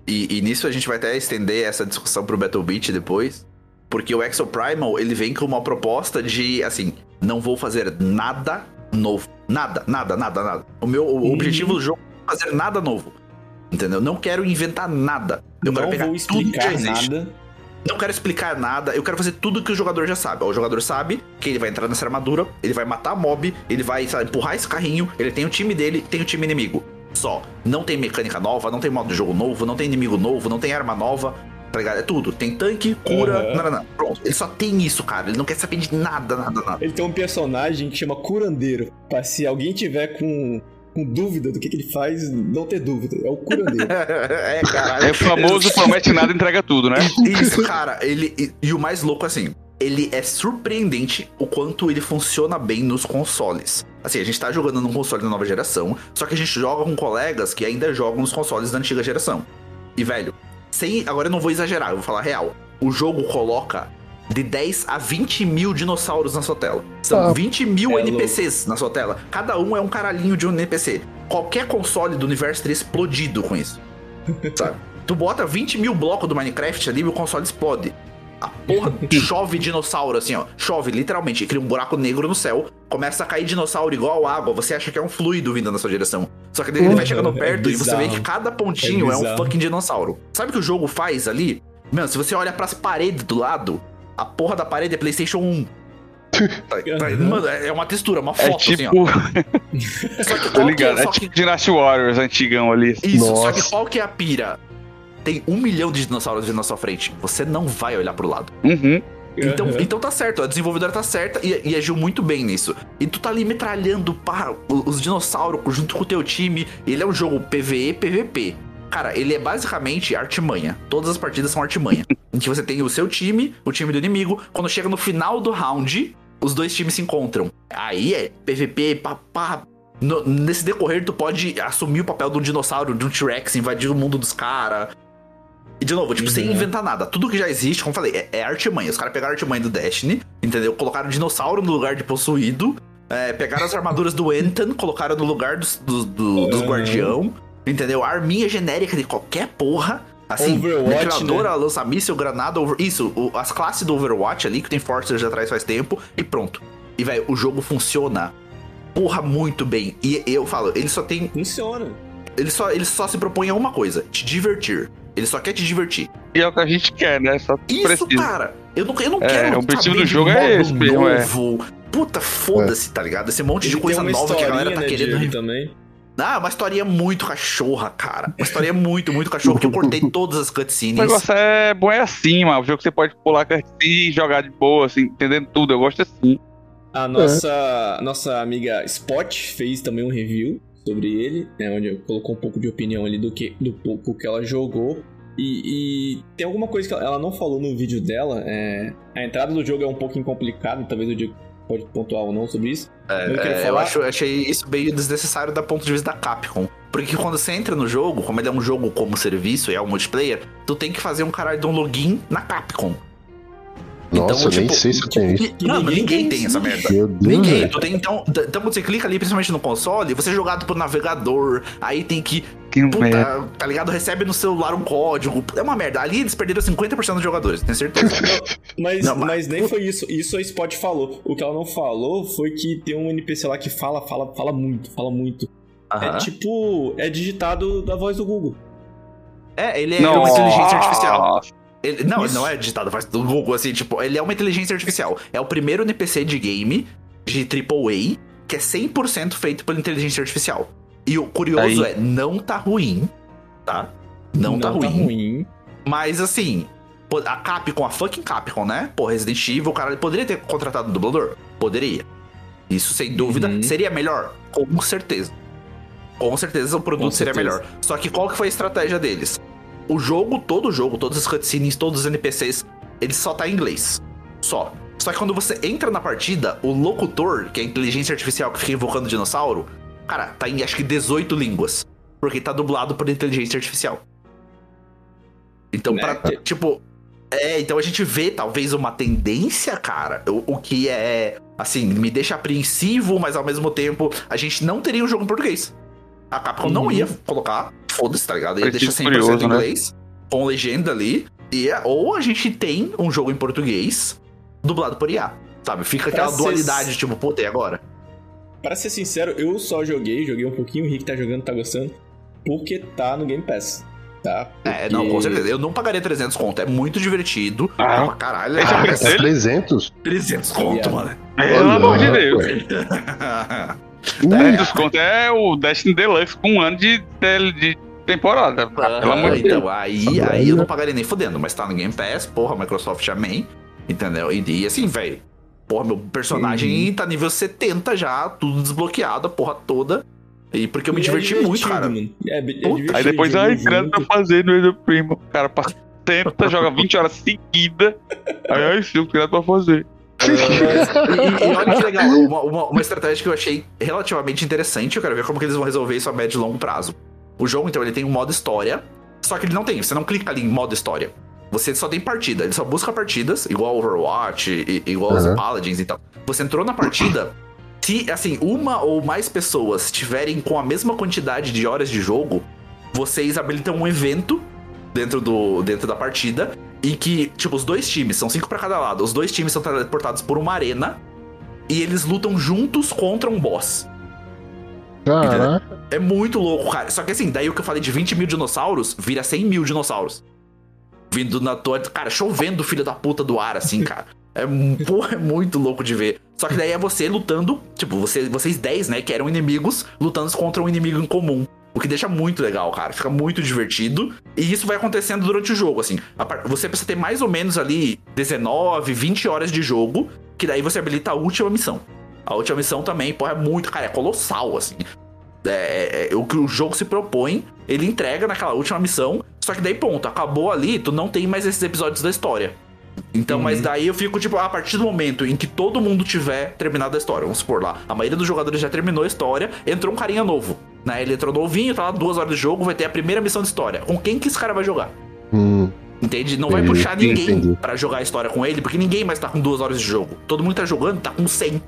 E, e, nisso a gente vai até estender essa discussão pro Battle Beat depois. Porque o Exo Primal, ele vem com uma proposta de, assim, não vou fazer nada novo. Nada, nada, nada, nada. O meu o objetivo do jogo é fazer nada novo. Entendeu? Não quero inventar nada. Eu não quero pegar vou explicar nada. Não quero explicar nada, eu quero fazer tudo que o jogador já sabe. O jogador sabe que ele vai entrar nessa armadura, ele vai matar mob, ele vai sabe, empurrar esse carrinho, ele tem o time dele, tem o time inimigo. Só. Não tem mecânica nova, não tem modo de jogo novo, não tem inimigo novo, não tem arma nova, tá ligado? É tudo. Tem tanque, cura, uhum. não, não, não. Pronto. Ele só tem isso, cara. Ele não quer saber de nada, nada, nada. Ele tem um personagem que chama Curandeiro. Pra se alguém tiver com com dúvida do que, que, ele faz, não ter dúvida. É o curandeiro. é, cara. É o famoso promete nada, entrega tudo, né? Isso, cara. Ele, e, e, o mais louco, assim, ele é surpreendente o quanto ele funciona bem nos consoles. Assim, a gente tá jogando num console da nova geração, só que a gente joga com colegas que ainda jogam nos consoles da antiga geração. E, velho, sem. Agora eu não vou exagerar, eu vou falar real. O jogo coloca de 10 a 20 mil dinossauros na sua tela. São ah, 20 mil é NPCs louco. na sua tela. Cada um é um caralhinho de um NPC. Qualquer console do universo teria explodido com isso. Sabe? tu bota 20 mil blocos do Minecraft ali e o console explode. A porra chove dinossauro, assim, ó. Chove, literalmente. Cria um buraco negro no céu. Começa a cair dinossauro igual água. Você acha que é um fluido vindo na sua direção. Só que ele vai chegando é perto é e você vê que cada pontinho é, é, um fucking dinossauro. Sabe o que o jogo faz ali? Mano, se você olha para as paredes do lado, a porra da parede é PlayStation 1. Tá, tá, mano, é uma textura, uma foto, é tipo... assim, ó. Só que qual ligado, que é, é tipo que... Dynasty Warriors antigão ali. Isso, Nossa. só que qual que é a pira? Tem um milhão de dinossauros vindo na sua frente. Você não vai olhar pro lado. Uhum. Então, uhum. então tá certo, a desenvolvedora tá certa e, e, agiu muito bem nisso. E tu tá ali metralhando pá, os dinossauros junto com o teu time. Ele é um jogo PVE, PVP. Cara, ele é basicamente artimanha. Todas as partidas são artimanha. em que você tem o seu time, o time do inimigo. Quando chega no final do round, os dois times se encontram. Aí é PVP, papá. No, nesse decorrer, tu pode assumir o papel de um dinossauro, de um T-Rex, invadir o mundo dos caras. E de novo, tipo, uhum. sem inventar nada. Tudo que já existe, como eu falei, é, é artimanha. Os caras pegaram a artimanha do Destiny, entendeu? Colocaram dinossauro no lugar de possuído. É, pegaram as armaduras do Entan, colocaram no lugar dos, dos, do, dos uhum. guardião. Entendeu? Arminha genérica de qualquer porra. Assim, Overwatch, né? lança míssil, granada, over... isso, o, as classes do Overwatch ali, que tem Forcer já atrás faz tempo, e pronto. E, velho, o jogo funciona, porra, muito bem. E eu falo, ele só tem... Funciona. Ele só, ele só se propõe a uma coisa, te divertir. Ele só quer te divertir. E é o que a gente quer, né? Só Isso, precisa. cara. Eu não, eu não é, quero. O objetivo do jogo é esse, novo. É. Puta, foda-se, é. tá ligado? Esse monte ele de coisa nova que a galera tá né, querendo. Também. Ah, uma história muito cachorra, cara. Uma história muito, muito cachorra, que eu cortei todas as cutscenes. O negócio é bom é assim, mano. O jogo que você pode pular cutscene e jogar de boa, assim, entendendo tudo. Eu gosto assim. A nossa, é. nossa amiga Spot fez também um review sobre ele, né, onde colocou um pouco de opinião ali do que do pouco que ela jogou. E, e, tem alguma coisa que ela não falou no vídeo dela. É, a entrada do jogo é um pouco complicada, talvez o Diego pode pontuar ou não sobre isso. É, eu, é, eu acho, achei isso meio desnecessário da ponto de vista da Capcom. Porque quando você entra no jogo, como ele é um jogo como serviço e é um multiplayer, tu tem que fazer um caralho de um login na Capcom. Nossa, então, tipo, nem sei se eu tenho isso. Não, ninguém, ninguém tem essa merda. Ninguém. Tu tem, então, então, quando você clica ali, principalmente no console, você é jogado pro navegador, aí tem que. Que puta, tá ligado? Recebe no celular um código. É uma merda. Ali eles perderam 50% dos jogadores, tenho certeza. mas, não, mas, mas nem foi isso. Isso a Spot falou. O que ela não falou foi que tem um NPC lá que fala, fala, fala muito, fala muito. Uh -huh. É tipo. É digitado da voz do Google. É, ele é Nossa. uma inteligência artificial. Ele, não, ele não é digitado faz do Google, assim, tipo, ele é uma inteligência artificial. É o primeiro NPC de game de AAA que é 100% feito pela inteligência artificial. E o curioso Aí. é, não tá ruim, tá? Não, não tá, ruim, tá ruim. Mas assim, a Capcom, a fucking Capcom, né? Pô, Resident Evil, o cara poderia ter contratado um dublador? Poderia. Isso sem dúvida. Uhum. Seria melhor? Com certeza. Com certeza o produto Com seria certeza. melhor. Só que qual que foi a estratégia deles? o jogo, todo o jogo, todas as cutscenes, todos os NPCs, ele só tá em inglês. Só. Só que quando você entra na partida, o locutor, que é a inteligência artificial que fica invocando o dinossauro, cara, tá em acho que 18 línguas. Porque tá dublado por inteligência artificial. Então, né? pra, tipo. É, então a gente vê talvez uma tendência, cara. O, o que é assim, me deixa apreensivo, mas ao mesmo tempo a gente não teria um jogo em português. A Capcom não Uhum. ia colocar, foda-se, tá ligado? Ia deixar 100% curioso, em né? inglês, com legenda ali. E é- ou a gente tem um jogo em português dublado por IA, sabe? Fica Pra aquela ser- dualidade, tipo, puta, e agora? Pra ser sincero, eu só joguei, joguei um pouquinho, o Rick tá jogando, tá gostando, porque tá no Game Pass, tá? É, não, com Porque- certeza. Eu não pagaria 300 conto, é muito divertido. Ah. é pra caralho. É Ah, É dele? 300? 300 conto, Viado. mano. Pelo amor de Deus. Ui, 10 desconto é o Destiny Deluxe com um ano de, de, de temporada. Pelo amor de Deus. então, aí, aí eu não pagaria nem fodendo, mas tá no Game Pass, porra, Microsoft amém. Entendeu? E, e assim, velho. Porra, meu personagem tá nível 70 já, tudo desbloqueado, a porra toda. E porque eu me E é diverti muito, divertido, cara. mano. É, é Aí depois, jogo ai, pra fazer no Ender Primo. O cara passa 70, joga 20 horas seguidas. Aí, ai, sim, grana pra fazer. E, e olha que legal, uma, uma, uma estratégia que eu achei relativamente interessante. Eu quero ver como que eles vão resolver isso a médio e longo prazo. O jogo, então, ele tem um modo história, só que ele não tem, você não clica ali em modo história. Você só tem partida, ele só busca partidas, igual Overwatch, i- igual os Uhum. Paladins e tal. Você entrou na partida, se, assim, uma ou mais pessoas tiverem com a mesma quantidade de horas de jogo, vocês habilitam um evento dentro, do, dentro da partida em que, tipo, os dois times, são cinco pra cada lado, os dois times são teleportados por uma arena e eles lutam juntos contra um boss. Caraca. É muito louco, cara. Só que assim, daí o que eu falei de 20 mil dinossauros vira 100 mil dinossauros. Vindo na tua. Cara, chovendo filho da puta do ar, assim, cara. É, porra, é muito louco de ver. Só que daí é você lutando, tipo, você, vocês 10, né, que eram inimigos, lutando contra um inimigo em comum. O que deixa muito legal, cara. Fica muito divertido. E isso vai acontecendo durante o jogo, assim. Você precisa ter mais ou menos ali 19, 20 horas de jogo, que daí você habilita a última missão. A última missão também, porra, é muito, cara, é colossal, assim. É, é, o que o jogo se propõe, ele entrega naquela última missão. Só que daí, ponto, acabou ali, tu não tem mais esses episódios da história. Então, mas daí eu fico, tipo, a partir do momento em que todo mundo tiver terminado a história, vamos supor lá, a maioria dos jogadores já terminou a história, entrou um carinha novo. Né? Ele entrou novinho, tá lá duas horas de jogo, vai ter a primeira missão de história. Com quem que esse cara vai jogar? Hum, Entende? Não vai Entendi, puxar ninguém pra jogar a história com ele, porque ninguém mais tá com duas horas de jogo. Todo mundo tá jogando tá com 100.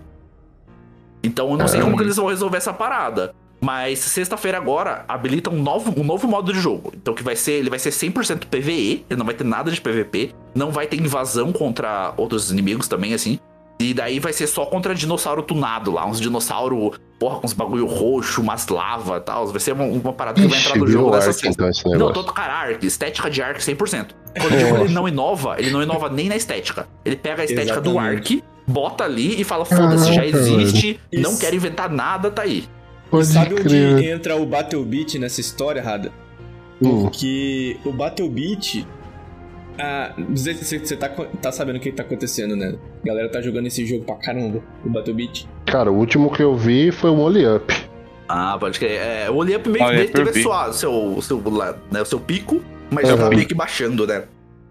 Então eu não sei como que eles vão resolver essa parada. Mas sexta-feira agora habilita um novo, um novo modo de jogo. Então que vai ser, ele vai ser 100% PVE, ele não vai ter nada de PVP, não vai ter invasão contra outros inimigos também assim. E daí vai ser só contra dinossauro tunado lá, uns dinossauro, porra, com uns bagulho roxo, umas lava e tal. Vai ser uma, uma parada que vai entrar Ixi, no jogo dessa sexta. então, esse Não, todo cara Ark, estética de Ark 100%. Quando eu digo ele não inova, ele não inova nem na estética. Ele pega a estética do Exatamente. Ark, bota ali e fala, foda-se, já existe, não Isso. quero inventar nada, tá aí. Pode Sabe onde crer. entra o Battle Beat nessa história, Rada? Hum. Porque o Battle Beat. Ah, não sei se você tá, tá sabendo o que tá acontecendo, né? A galera tá jogando esse jogo pra caramba, o Battle Beat. Cara, o último que eu vi foi o Only Up. Ah, pode crer. É, o Olhap meio Ah, que é, meio que teve sua, seu, seu, né, o seu pico, mas já Uhum. tá meio que baixando, né?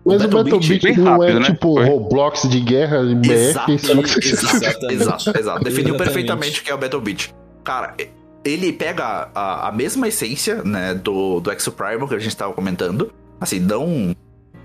Mas o Battle Battle Beat, Beat não rápido, é né? tipo Foi. Roblox de guerra Exato, que você exato, Exatamente. exato, exato. Definiu Exatamente. perfeitamente o que é o Battle Beat. Cara, ele pega a, a mesma essência, né, do, do Exo Primal que a gente tava comentando. Assim, não,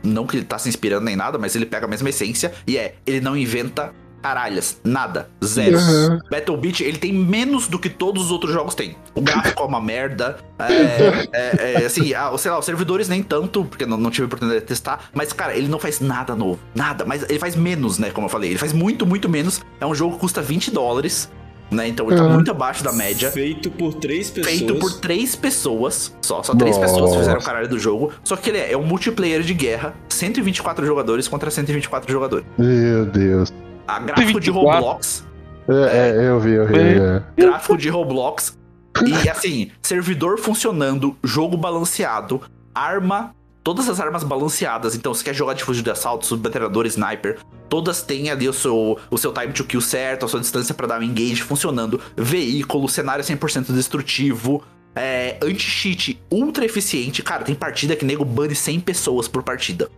não que ele tá se inspirando nem nada, mas ele pega a mesma essência e é, ele não inventa caralhas, nada, zero. Uhum. Battle Beat, ele tem menos do que todos os outros jogos têm. O gráfico é uma merda. É, é, é, assim, ah, sei lá, os servidores nem tanto, porque não, não tive oportunidade de testar. Mas, cara, ele não faz nada novo. Nada. Mas ele faz menos, né? Como eu falei. Ele faz muito, muito menos. É um jogo que custa 20 dólares. Né? Então ele tá Uhum. muito abaixo da média. Feito por três pessoas. Feito por três pessoas. Só, só três Nossa. pessoas fizeram o caralho do jogo. Só que ele é, é um multiplayer de guerra. 124 jogadores contra 124 jogadores. Meu Deus. A gráfico de 124. Roblox. É, é, eu vi, eu vi. é. gráfico de Roblox. E assim, servidor funcionando, jogo balanceado, arma, todas as armas balanceadas. Então, se quer jogar de fuzil de assalto, submetralhador, sniper, todas têm ali o seu, o seu time to kill certo, a sua distância pra dar um engage funcionando, veículo, cenário 100% destrutivo. É, anti-cheat ultra eficiente. Cara, tem partida que nego bane 100 pessoas por partida.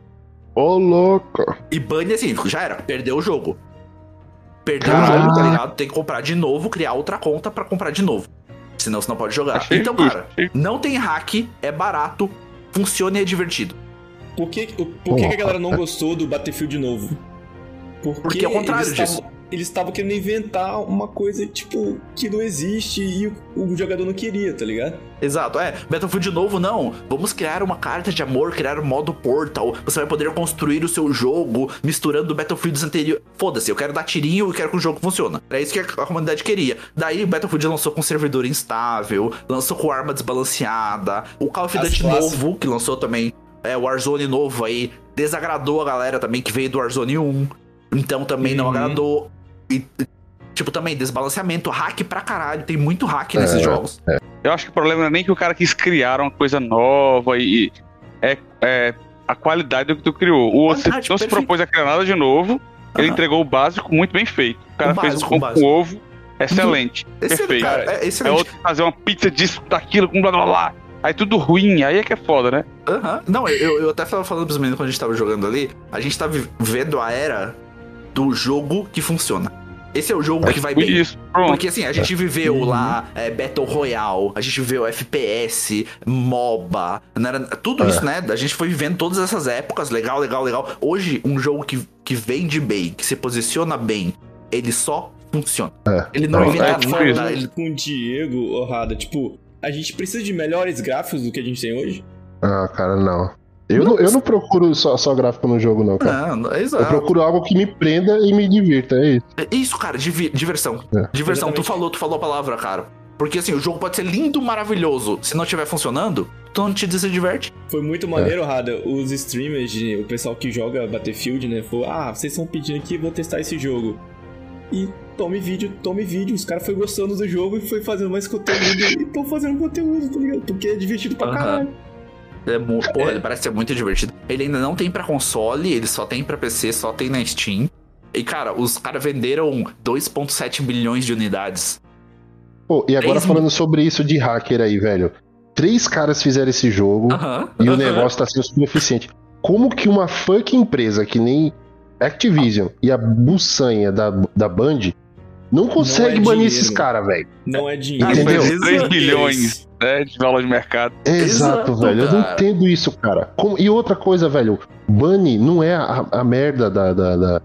Ô, louco. E bane assim, já era, perdeu o jogo. Perdeu Caralho. o jogo, tá ligado? Tem que comprar de novo, criar outra conta pra comprar de novo. Senão você não pode jogar. Achei então, justo, cara, não tem hack, é barato, funciona e é divertido. Por que, por que, que a galera não gostou do Battlefield novo? Porque é o contrário eles disso. tavam- eles estavam querendo inventar uma coisa, tipo, que não existe e o, o, jogador não queria, tá ligado? Exato, é. Battlefield novo, não. Vamos criar uma carta de amor, criar um modo Portal. Você vai poder construir o seu jogo misturando Battlefields anteriores. Foda-se, eu quero dar tirinho e quero que o jogo funcione. Era isso que a comunidade queria. Daí o Battlefield lançou com servidor instável, lançou com arma desbalanceada. O Call of Duty novo, que lançou também. É, o Warzone novo aí, desagradou a galera também que veio do Warzone 1. Então também uhum. não agradou. E, tipo, também desbalanceamento, hack pra caralho. Tem muito hack é, nesses jogos. É. Eu acho que o problema não é nem que o cara quis criar uma coisa nova e. É, é a qualidade do que tu criou. O outro não perfeito. se propôs a criar nada de novo. Ele entregou o básico muito bem feito. O cara o fez básico, um pão com ovo excelente. Uhum. Perfeito. Cara, é, excelente. é outro fazer uma pizza disso, daquilo, com blá blá blá. Aí tudo ruim, aí é que é foda, né? Aham. Uhum. Não, eu, eu até tava falando pros meninos quando a gente tava jogando ali. A gente tá vivendo a era do jogo que funciona. Esse é o jogo é que vai bem. Isso, Porque assim, a gente é. viveu uhum. lá é, Battle Royale, a gente viveu FPS, MOBA, né, tudo é. isso, né? A gente foi vivendo todas essas épocas, legal, legal, legal. Hoje, um jogo que, que vende bem, que se posiciona bem, ele só funciona. É. Ele não, não inventa é, nada. Ele... Com o Diego, Orrada, tipo, a gente precisa de melhores gráficos do que a gente tem hoje? Ah, cara, não. Eu não, eu não procuro só, só gráfico no jogo, não, cara. Não, é exato. Eu procuro algo que me prenda e me divirta, é isso. É isso, cara, div diversão. É. Diversão, tu falou, tu falou a palavra, cara. Porque assim, o jogo pode ser lindo, maravilhoso. Se não estiver funcionando, tu não te diverte. Foi muito maneiro, é. Rada. Os streamers, o pessoal que joga Battlefield, né? Falou: Ah, vocês estão pedindo aqui, vou testar esse jogo. E tome vídeo, tome vídeo. Os caras foram gostando do jogo e foi fazendo mais conteúdo. e estão fazendo conteúdo, tá ligado? Porque é divertido pra caralho. É, porra, ele parece ser muito divertido. Ele ainda não tem para console, ele só tem para PC, só tem na Steam. E, cara, os caras venderam 2,7 milhões de unidades. Pô, e agora falando sobre isso de hacker aí, velho. Três caras fizeram esse jogo uh -huh, e uh -huh. o negócio tá sendo super eficiente. Como que uma funk empresa que nem Activision e a buçanha da, da Band não consegue não é banir esses caras, velho? Não é dinheiro. Entendeu? 3 bilhões né, de valor de mercado. Exato, Exato velho. Cara. Eu não entendo isso, cara. Como... E outra coisa, velho. Bunny não é a, a merda da, da, da,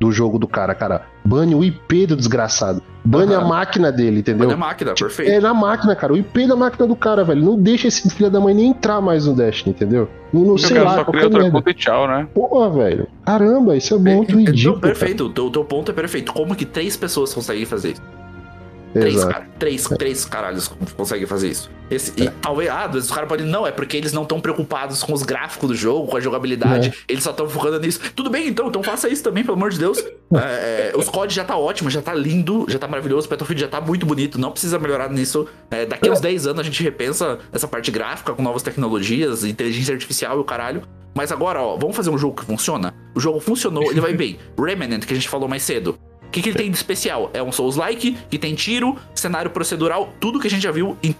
do jogo do cara, cara. Bane o IP do desgraçado. Bane uhum. a máquina dele, entendeu? Bane a máquina, tipo, perfeito. É na máquina, cara. O IP da máquina do cara, velho. Não deixa esse filho da mãe nem entrar mais no Destiny, entendeu? Não, não sei lá. Só cria outra conta e tchau, né? Porra, velho. Caramba, isso é muito ridículo. Não, perfeito. O teu, teu ponto é perfeito. Como que três pessoas conseguem fazer isso? Três, cara, três, é. três caralhos conseguem fazer isso. Esse, é. E talvez, ah, os caras podem. Não, é porque eles não estão preocupados com os gráficos do jogo, com a jogabilidade. É. Eles só estão focando nisso. Tudo bem, então, então faça isso também, pelo amor de Deus. É, é, os códigos já tá ótimo, já tá lindo, já tá maravilhoso. O Battlefield já tá muito bonito. Não precisa melhorar nisso. É, daqui uns 10 anos a gente repensa essa parte gráfica com novas tecnologias, inteligência artificial e o caralho. Mas agora, ó, vamos fazer um jogo que funciona? O jogo funcionou, ele vai bem. Remnant, que a gente falou mais cedo que, que ele tem de especial? É um Souls-like, que tem tiro, cenário procedural, tudo que a gente já viu em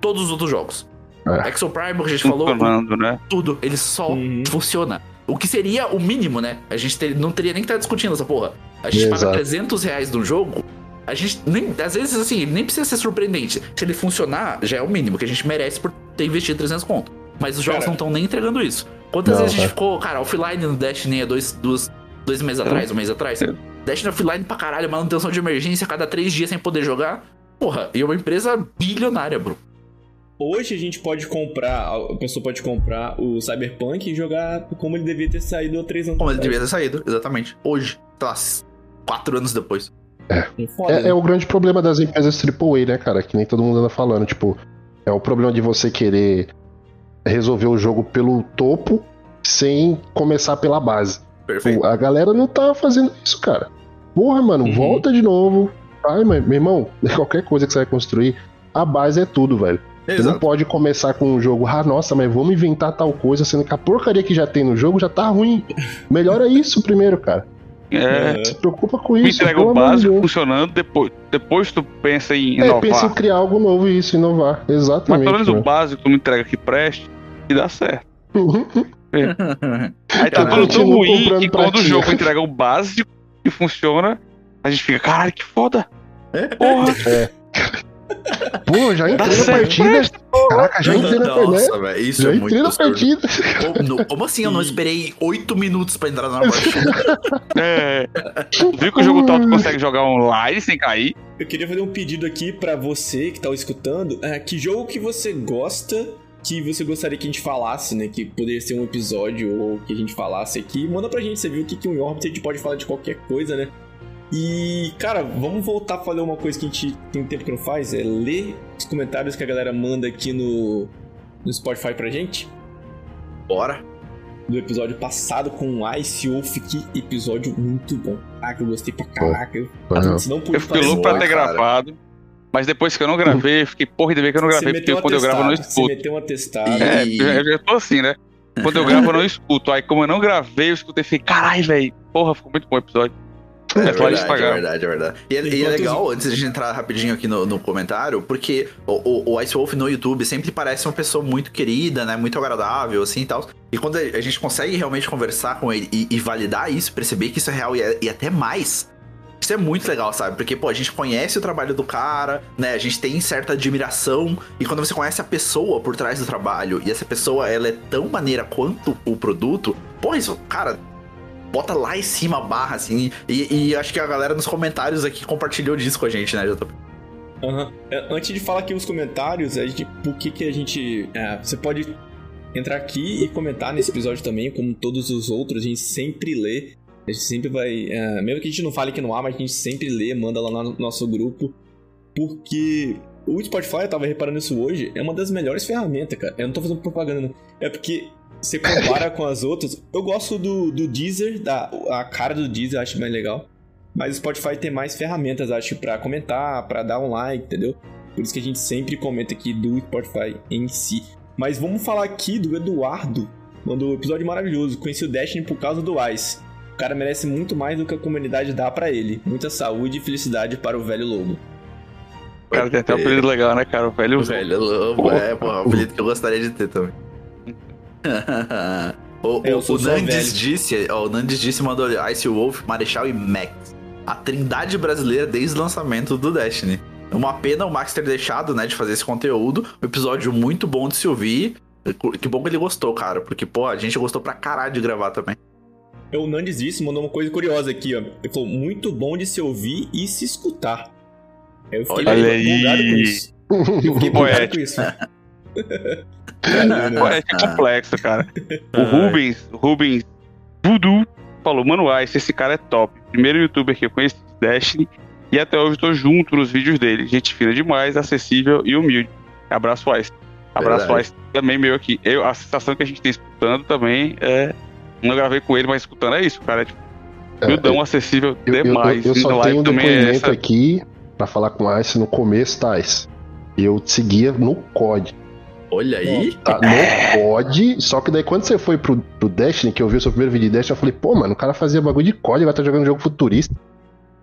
todos os outros jogos. É. Exo Prime, que a gente falou, né? tudo. Ele só uhum. funciona. O que seria o mínimo, né? A gente ter, não teria nem que estar tá discutindo essa porra. A gente Exato. paga 300 reais no jogo, a gente nem, às vezes assim, nem precisa ser surpreendente. Se ele funcionar, já é o mínimo que a gente merece por ter investido 300 conto. Mas os jogos cara, não estão nem entregando isso. Quantas não, vezes a gente ficou, cara, offline no Destiny há dois, dois, dois meses atrás, um mês atrás? Destiny offline pra caralho, manutenção de emergência cada três dias sem poder jogar. Porra, e é uma empresa bilionária, bro. Hoje a gente pode comprar, a pessoa pode comprar o Cyberpunk e jogar como ele devia ter saído há três anos Como ele devia ter saído, exatamente. Hoje, tá, quatro anos depois. É. É, Foda, é, né? é, o grande problema das empresas AAA, né, cara? Que nem todo mundo anda falando. Tipo, é o problema de você querer resolver o jogo pelo topo sem começar pela base. Perfeito. A galera não tá fazendo isso, cara. Porra, mano, uhum. volta de novo. Ai, meu irmão, qualquer coisa que você vai construir, a base é tudo, velho. Exato. Você não pode começar com um jogo, ah, nossa, mas vamos inventar tal coisa, sendo que a porcaria que já tem no jogo já tá ruim. Melhora isso primeiro, cara. É. Se preocupa com isso. Entrega o básico de funcionando, depois, depois tu pensa em inovar. É, pensa em criar algo novo e isso, inovar. Exatamente. Mas pelo menos o básico tu me entrega que preste e dá certo. É. Aí tá tudo tão ruim que quando o jogo entrega o básico e funciona, a gente fica, caralho, que foda. É. Porra. É. Pô, já entrei na partida. Caraca, já entrei na partida. Nossa, velho, isso Já é muito na partida. Como, como assim eu não esperei 8 minutos pra entrar na partida? É. Viu que o jogo todo consegue jogar online sem cair? Eu queria fazer um pedido aqui pra você que tá escutando. É, que jogo que você gosta, que você gostaria que a gente falasse, né? Que poderia ser um episódio ou que a gente falasse aqui. Manda pra gente, você viu que aqui em Orbit a gente pode falar de qualquer coisa, né? E, cara, vamos voltar a fazer uma coisa que a gente tem um tempo que não faz, é ler os comentários que a galera manda aqui no, no Spotify pra gente. Bora. Do episódio passado com o Ice Wolf, que episódio muito bom. Ah, que eu gostei pra caraca. Eu, Não. não pude Eu fiquei louco pra ter cara. gravado. Mas depois que eu não gravei, eu fiquei, porra, ainda bem que eu não gravei, porque um quando eu gravo eu não atestado, Você escuto. meteu um atestado. É, eu já tô assim, né? Quando eu gravo, eu não escuto. Aí, como eu não gravei, eu escutei e fiquei, caralho, velho. Porra, ficou muito bom o episódio. É É, pode verdade, é verdade, é verdade. E, é- e é legal, antes de a gente entrar rapidinho aqui no, no comentário, porque o, o, o Ice Wolf no YouTube sempre parece uma pessoa muito querida, né? Muito agradável, assim e tal. E quando a a gente consegue realmente conversar com ele e, e validar isso, perceber que isso é real e, é- e até mais. Isso é muito legal, sabe? Porque, pô, a gente conhece o trabalho do cara, né? A gente tem certa admiração. E quando você conhece a pessoa por trás do trabalho, e essa pessoa, ela é tão maneira quanto o produto, pô, isso, cara, bota lá em cima a barra, assim. E, e acho que a galera nos comentários aqui compartilhou disso com a gente, né, JP? Aham. É, Antes de falar aqui os comentários, a gente, por que que a gente... é, você pode entrar aqui e comentar nesse episódio também, como todos os outros, a gente sempre lê. A gente sempre vai... é, mesmo que a gente não fale que não há, mas a gente sempre lê, manda lá no nosso grupo. Porque o Spotify, eu tava reparando isso hoje, é uma das melhores ferramentas, cara. Eu não tô fazendo propaganda, não. É porque você compara com as outras. Eu gosto do, do Deezer, da, a cara do Deezer, acho mais legal. Mas o Spotify tem mais ferramentas, acho, pra comentar, pra dar um like, entendeu? Por isso que a gente sempre comenta aqui do Spotify em si. Mas vamos falar aqui do Eduardo. Mandou um episódio maravilhoso. Conheci o Destiny por causa do Ice. O cara merece muito mais do que a comunidade dá pra ele. Muita saúde e felicidade para o velho lobo. O cara tem até um apelido legal, né, cara? O velho. O velho lobo, é, pô, é um apelido que eu gostaria de ter também. o, Eu o, o Nandes disse, ó, o Nandes disse mandou Ice Wolf, Marechal e Max. A trindade brasileira desde o lançamento do Destiny. É Uma pena o Max ter deixado, né, de fazer esse conteúdo. Um episódio muito bom de se ouvir. Que bom que ele gostou, cara. Porque, pô, a gente gostou pra caralho de gravar também. O Nandes disse, mandou uma coisa curiosa aqui, ó. Ele falou, muito bom de se ouvir e se escutar. Eu fiquei Olha aí. empolgado com isso. Eu fiquei Poético. com isso. Pô, é que é complexo, cara. O Rubens, o Rubens Voodoo falou, mano, Ice, esse cara é top. Primeiro youtuber que eu conheci de Destiny e até hoje tô junto nos vídeos dele. Gente fina demais, acessível e humilde. Abraço Ice. Abraço Verdade. Ice também meu aqui. Eu, a sensação que a gente tem escutando também é. Não gravei com ele, mas escutando é isso, o cara é tipo, humildão, acessível Eu, eu- demais. eu E na só live tenho um também é aqui pra falar com a Ice no começo, tá, Ice? Eu te seguia no COD. Olha aí. Tá, no COD, só que daí quando você foi pro, pro Destiny, que eu vi o seu primeiro vídeo de Destiny, eu falei, pô, mano, o cara fazia bagulho de COD, agora tá jogando jogo futurista.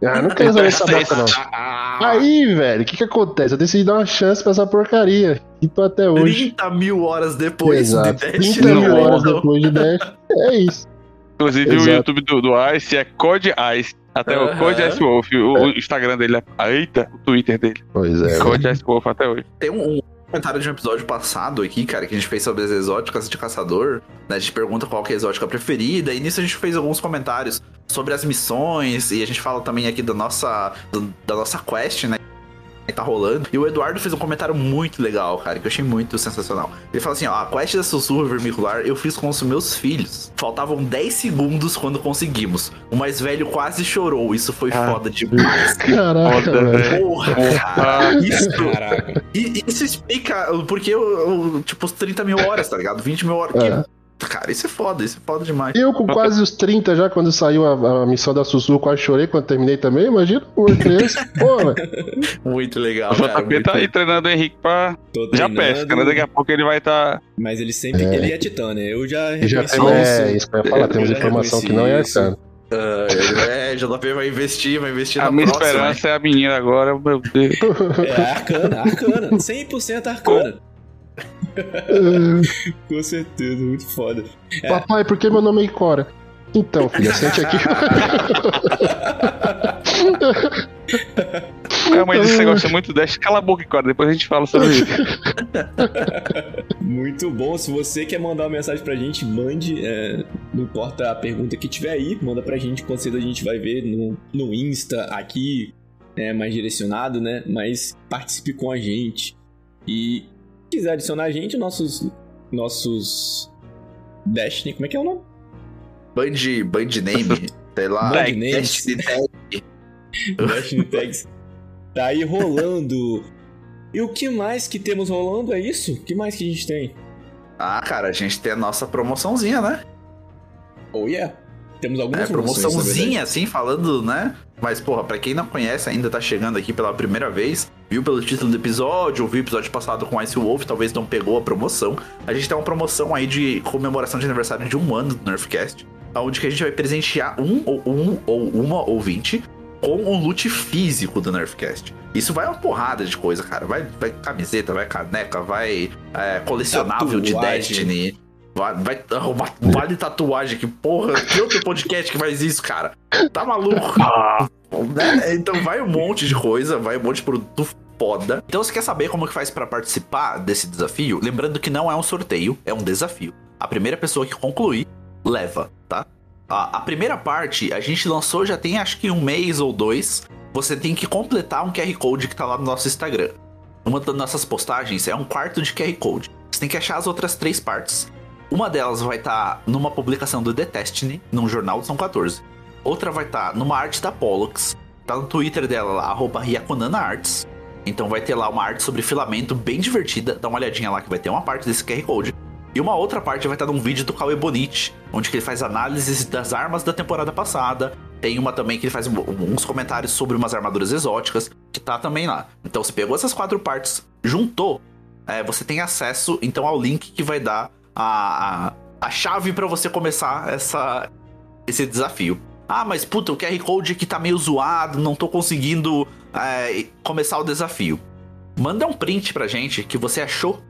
Ah, não quero saber essa boca, não. Aí, velho, o que que acontece? Eu decidi dar uma chance pra essa porcaria. E tô até hoje. 30 mil horas depois Exato. de 30 Destiny. mil horas depois de Destiny. É isso. Inclusive Exato. o YouTube do, do Ice é Code Ice. Até o Aham. Code Ice Wolf. O, o Instagram dele é. Eita, o Twitter dele. Pois é. Code Ice Wolf até hoje. Tem um, um comentário de um episódio passado aqui, cara, que a gente fez sobre as exóticas de caçador. Né? A gente pergunta qual que é a exótica preferida, e nisso a gente fez alguns comentários sobre as missões, e a gente fala também aqui da nossa, do- da nossa quest, né? Que tá rolando. E o Eduardo fez um comentário muito legal, cara, que eu achei muito sensacional. Ele fala assim: ó, a quest da sussurro vermicular eu fiz com os meus filhos. Faltavam 10 segundos quando conseguimos. O mais velho quase chorou. Isso foi Ah. foda demais. Caraca, Foda. Porra, cara. Isso, Caraca. e isso explica eu, tipo, os 30 mil horas, tá ligado? 20 mil horas. É. Que- Cara, isso é foda, isso é foda demais. Eu com quase os 30 já, quando saiu a, a missão da Sussurro, quase chorei quando terminei também. Imagina, por criança. Pô, velho. Muito legal, O. JP tá aí treinando o Henrique pra. Tô Já pesca, né? Daqui a pouco ele vai estar. Mas ele sempre. É. Ele é titã, né? Eu já E já reconheci tem, é, isso. que eu ia falar, temos Eu informação que não é reconheci arcano. Ah, é, JP vai investir, vai investir A na minha próxima. esperança é a menina agora, meu Deus. É arcana, arcana. 100% arcana. Com certeza, muito foda. É. Papai, por que meu nome é Ikora? Então, filha, sente aqui. Calma aí, esse negócio é muito Dash. Cala a boca, cara. Depois a gente fala sobre isso. Muito bom. Se você quer mandar uma mensagem pra gente, mande. é, não importa a pergunta que tiver aí, manda pra gente. Com certeza a gente vai ver no, no Insta, aqui, é, mais direcionado, né? Mas participe com a gente. E quiser adicionar a gente, nossos. Nossos. Destiny, como é que é o nome? Band, band name, sei lá. Band names. Destiny Tag. Destiny Tags. Tá aí rolando. E o que mais que temos rolando é isso? O que mais que a gente tem? Ah, cara, a gente tem a nossa promoçãozinha, né? Oh yeah. Temos algumas É, promoçãozinha, assim, falando, né? Mas, porra, pra quem não conhece, ainda tá chegando aqui pela primeira vez, viu pelo título do episódio, ouviu o episódio passado com Ice Wolf, talvez não pegou a promoção. A gente tem uma promoção aí de comemoração de aniversário de um ano do Nerfcast, onde que a gente vai presentear um ou um ou uma ouvinte com um loot físico do Nerfcast. Isso vai uma porrada de coisa, cara. Vai, vai camiseta, vai caneca, vai é, colecionável de Tatuagem. Destiny. Vai, vai arrumar vale tatuagem, que porra, que outro podcast que faz isso, cara? Tá maluco? Né? Então vai um monte de coisa, vai um monte de produto foda. Então você quer saber como que faz pra participar desse desafio? Lembrando que não é um sorteio, é um desafio. A primeira pessoa que concluir, leva, tá? A, primeira parte a gente lançou já tem acho que um mês ou dois. Você tem que completar um QR Code que tá lá no nosso Instagram. Uma das nossas postagens é um quarto de QR Code. Você tem que achar as outras três partes. Uma delas vai estar numa publicação do The Destiny, num jornal de São 14. Outra vai estar numa arte da Pollux. Tá no Twitter dela lá, arroba Arts. Então vai ter lá uma arte sobre filamento bem divertida. Dá uma olhadinha lá que vai ter uma parte desse QR Code. E uma outra parte vai estar num vídeo do Cauê Bonite, onde ele faz análises das armas da temporada passada. Tem uma também que ele faz uns comentários sobre umas armaduras exóticas, que tá também lá. Então você pegou essas quatro partes, juntou, é, você tem acesso então ao link que vai dar a, a, a chave pra você começar essa, esse desafio. Ah, mas puta, o QR Code aqui tá meio zoado, não tô conseguindo é, começar o desafio. Manda um print pra gente que você achou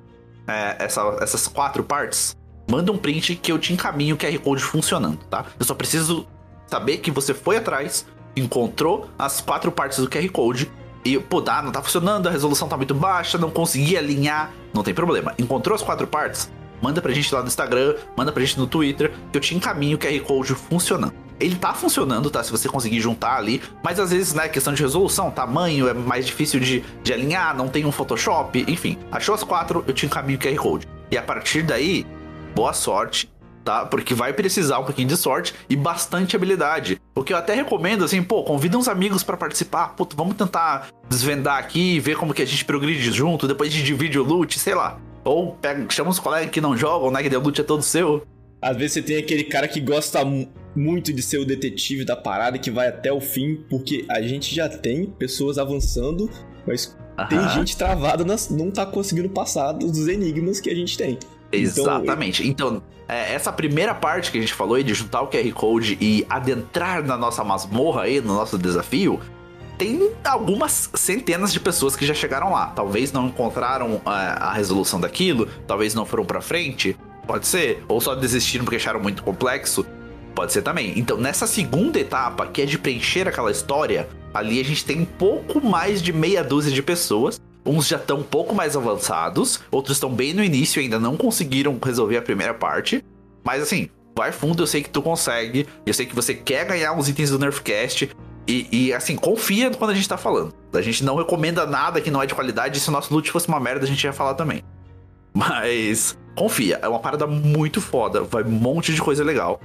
é, essa- essas quatro partes. Manda um print que eu te encaminho o QR Code funcionando, tá? Eu só preciso saber que você foi atrás, encontrou as quatro partes do QR Code e, pô, dá, não tá funcionando, a resolução tá muito baixa, não consegui alinhar, não tem problema. Encontrou as quatro partes? Manda pra gente lá no Instagram, manda pra gente no Twitter, que eu te encaminho o QR Code funcionando. Ele tá funcionando, tá? Se você conseguir juntar ali, mas às vezes, né, questão de resolução, tamanho, é mais difícil de, de alinhar, não tem um Photoshop, enfim. Achou as quatro, eu te encaminho o QR Code. E a partir daí, boa sorte, tá? Porque vai precisar um pouquinho de sorte e bastante habilidade. O que eu até recomendo, assim, pô, convida uns amigos pra participar. Pô, vamos tentar desvendar aqui, ver como que a gente progride junto, depois a gente divide o loot, sei lá. Ou pega, chama os colegas que não jogam, né? Que o loot é todo seu. Às vezes você tem aquele cara que gosta muito de ser o detetive da parada que vai até o fim, porque a gente já tem pessoas avançando, mas tem gente travada, nas, não tá conseguindo passar dos enigmas que a gente tem. Exatamente. Então, é, essa primeira parte que a gente falou aí de juntar o QR Code e adentrar na nossa masmorra aí, no nosso desafio, tem algumas centenas de pessoas que já chegaram lá. Talvez não encontraram é, a resolução daquilo, talvez não foram pra frente, pode ser. Ou só desistiram porque acharam muito complexo, pode ser também. Então, nessa segunda etapa, que é de preencher aquela história, ali a gente tem um pouco mais de meia dúzia de pessoas. Uns já estão um pouco mais avançados, outros estão bem no início e ainda não conseguiram resolver a primeira parte. Mas assim, vai fundo, eu sei que tu consegue. Eu sei que você quer ganhar uns itens do Nerfcast. E, e, assim, confia quando a gente tá falando. A gente não recomenda nada que não é de qualidade. Se o nosso loot fosse uma merda, a gente ia falar também. Mas confia, é uma parada muito foda. Vai um monte de coisa legal.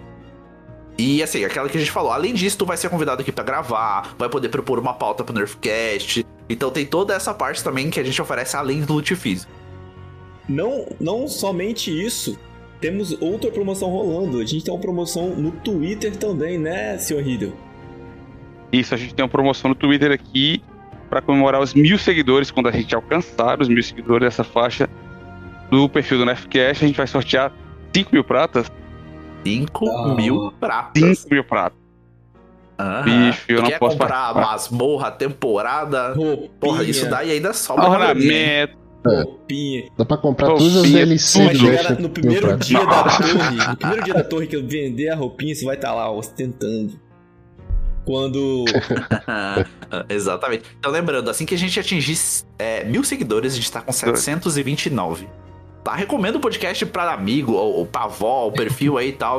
E assim, aquela que a gente falou, além disso, tu vai ser convidado aqui pra gravar, vai poder propor uma pauta pro Nerfcast. Então tem toda essa parte também que a gente oferece além do loot físico. Não, não somente isso, temos outra promoção rolando. A gente tem uma promoção no Twitter também, né, senhor Riddle? Isso, a gente tem uma promoção no Twitter aqui para comemorar os mil seguidores. Quando a gente alcançar os mil seguidores dessa faixa do perfil do Nefcast, a gente vai sortear 5 mil pratas. 5 Ah. mil pratas. 5 mil pratas. Aham. Bicho, eu não quer posso comprar participar. masmorra, temporada. Roupinha, Porra, isso daí ainda sobra. Ornamento. roupinha. Dá pra comprar Roupinha, todas as DLC Vai do chegar Destiny na- no primeiro dia da torre, no primeiro dia da torre que eu vender a roupinha, você vai estar lá ostentando. Quando. Exatamente. Então, lembrando, assim que a gente atingir é, mil seguidores, a gente tá com 729. Tá? Recomendo o podcast pra amigo, ou, ou pra avó, o perfil aí e tal.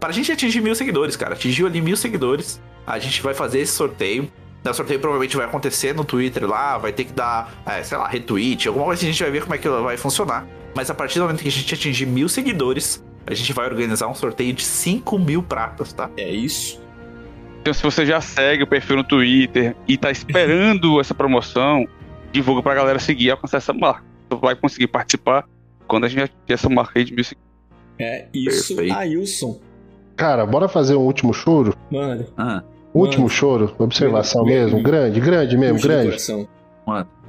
Pra gente atingir mil seguidores, cara. Atingiu ali mil seguidores, a gente vai fazer esse sorteio. O sorteio provavelmente vai acontecer no Twitter lá, vai ter que dar, é, sei lá, retweet, alguma coisa a gente vai ver como é que vai funcionar. Mas a partir do momento que a gente atingir mil seguidores, a gente vai organizar um sorteio de 5 mil pratas, tá? É isso. Então, se você já segue o perfil no Twitter e tá esperando essa promoção, divulga pra galera seguir e alcançar essa marca. Você vai conseguir participar quando a gente atingir essa marca aí de mil seguidores. É isso, Perfeito. Ailson. Cara, bora fazer um último choro? Mano, Ah, Último Mano. choro, observação Mano, mesmo, mano. grande, grande mesmo, puxa grande. coração.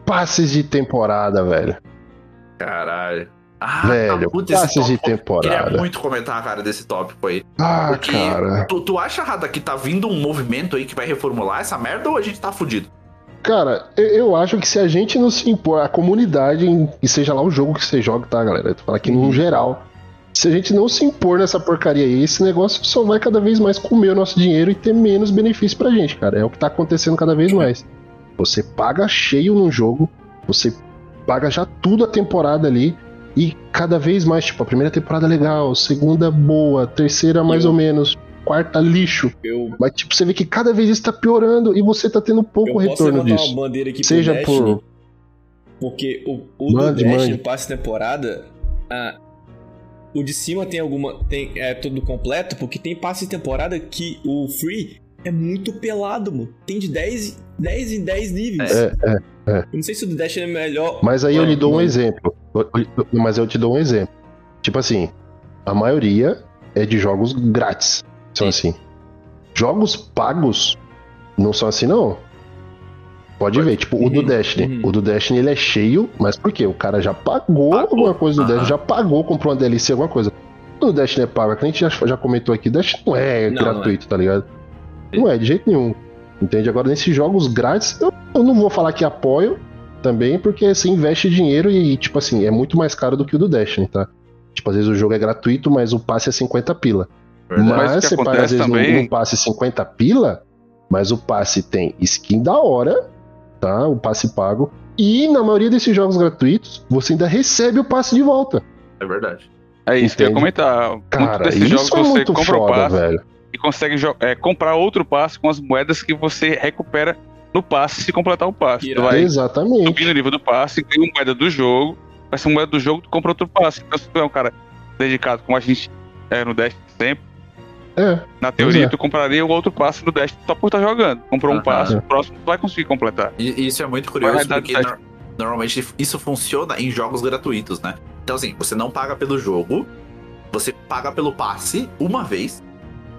Passes de temporada, velho. caralho. Ah, velho, puta, passes de tópico- Queria temporada. muito comentar, cara, desse tópico aí. Ah, Porque cara. Tu, tu acha, Rada, que tá vindo um movimento aí que vai reformular essa merda ou a gente tá fudido? Cara, eu, eu acho que se a gente não se impor, a comunidade, e seja lá o jogo que você joga, tá, galera? Eu tô falando aqui no geral. Se a gente não se impor nessa porcaria aí, esse negócio só vai cada vez mais comer o nosso dinheiro e ter menos benefício pra gente, cara. É o que tá acontecendo cada vez mais. Você paga cheio num jogo, você paga já tudo a temporada ali, e cada vez mais, tipo, a primeira temporada legal, segunda boa, terceira mais ou menos, quarta lixo. Eu, Mas, tipo, você vê que cada vez isso tá piorando e você tá tendo eu pouco posso retorno disso. uma bandeira aqui Seja por. porque o, o Mande, do Destiny mande. passe temporada, ah, o de cima tem alguma, tem é tudo completo, porque tem passe temporada que o free é muito pelado, mano. Tem de 10, 10 em 10 níveis. É, é. Eu não sei se o do Destiny é melhor. Mas aí eu lhe dou um exemplo. Eu- eu- Mas eu te dou um exemplo. Tipo assim, a maioria é de jogos grátis. São assim. Jogos pagos não são assim, não. Pode ver, tipo, o do Destiny. uhum. O do Destiny ele é cheio, mas por quê? O cara já pagou, Pagou. alguma coisa do Aham. Destiny, já pagou, comprou uma DLC, alguma coisa. O Destiny é pago, a gente já, já comentou aqui, Destiny não é Não, não gratuito, tá ligado? Não é, de jeito nenhum. Entende? Agora, nesses jogos grátis, eu, eu não vou falar que apoio também, porque você investe dinheiro e, tipo assim, é muito mais caro do que o do Destiny, tá? Tipo, às vezes o jogo é gratuito, mas o passe é 50 pila. Verdade. Mas o Mas que você paga, às acontece vezes, também- um, um passe 50 pila, mas o passe tem skin da hora, tá? O passe pago. E na maioria desses jogos gratuitos, você ainda recebe o passe de volta. É verdade. É isso que eu ia Entende? comentar. Muito Cara, desses isso jogos é você muito compra o foda, passe velho. e consegue é, comprar outro passe com as moedas que você recupera no passe se completar o passe. Tu vai Exatamente. subir no nível do passe, ganha moeda do jogo, vai ser moeda do jogo, tu compra outro passe. Então, se tu é um cara dedicado, como a gente é no Dash sempre, É, na teoria é. tu compraria o outro passe no Dash só por estar jogando. Comprou um passe, o próximo tu vai conseguir completar. E isso é muito curioso porque nor- normalmente isso funciona em jogos gratuitos, né? Então, assim, você não paga pelo jogo, você paga pelo passe uma vez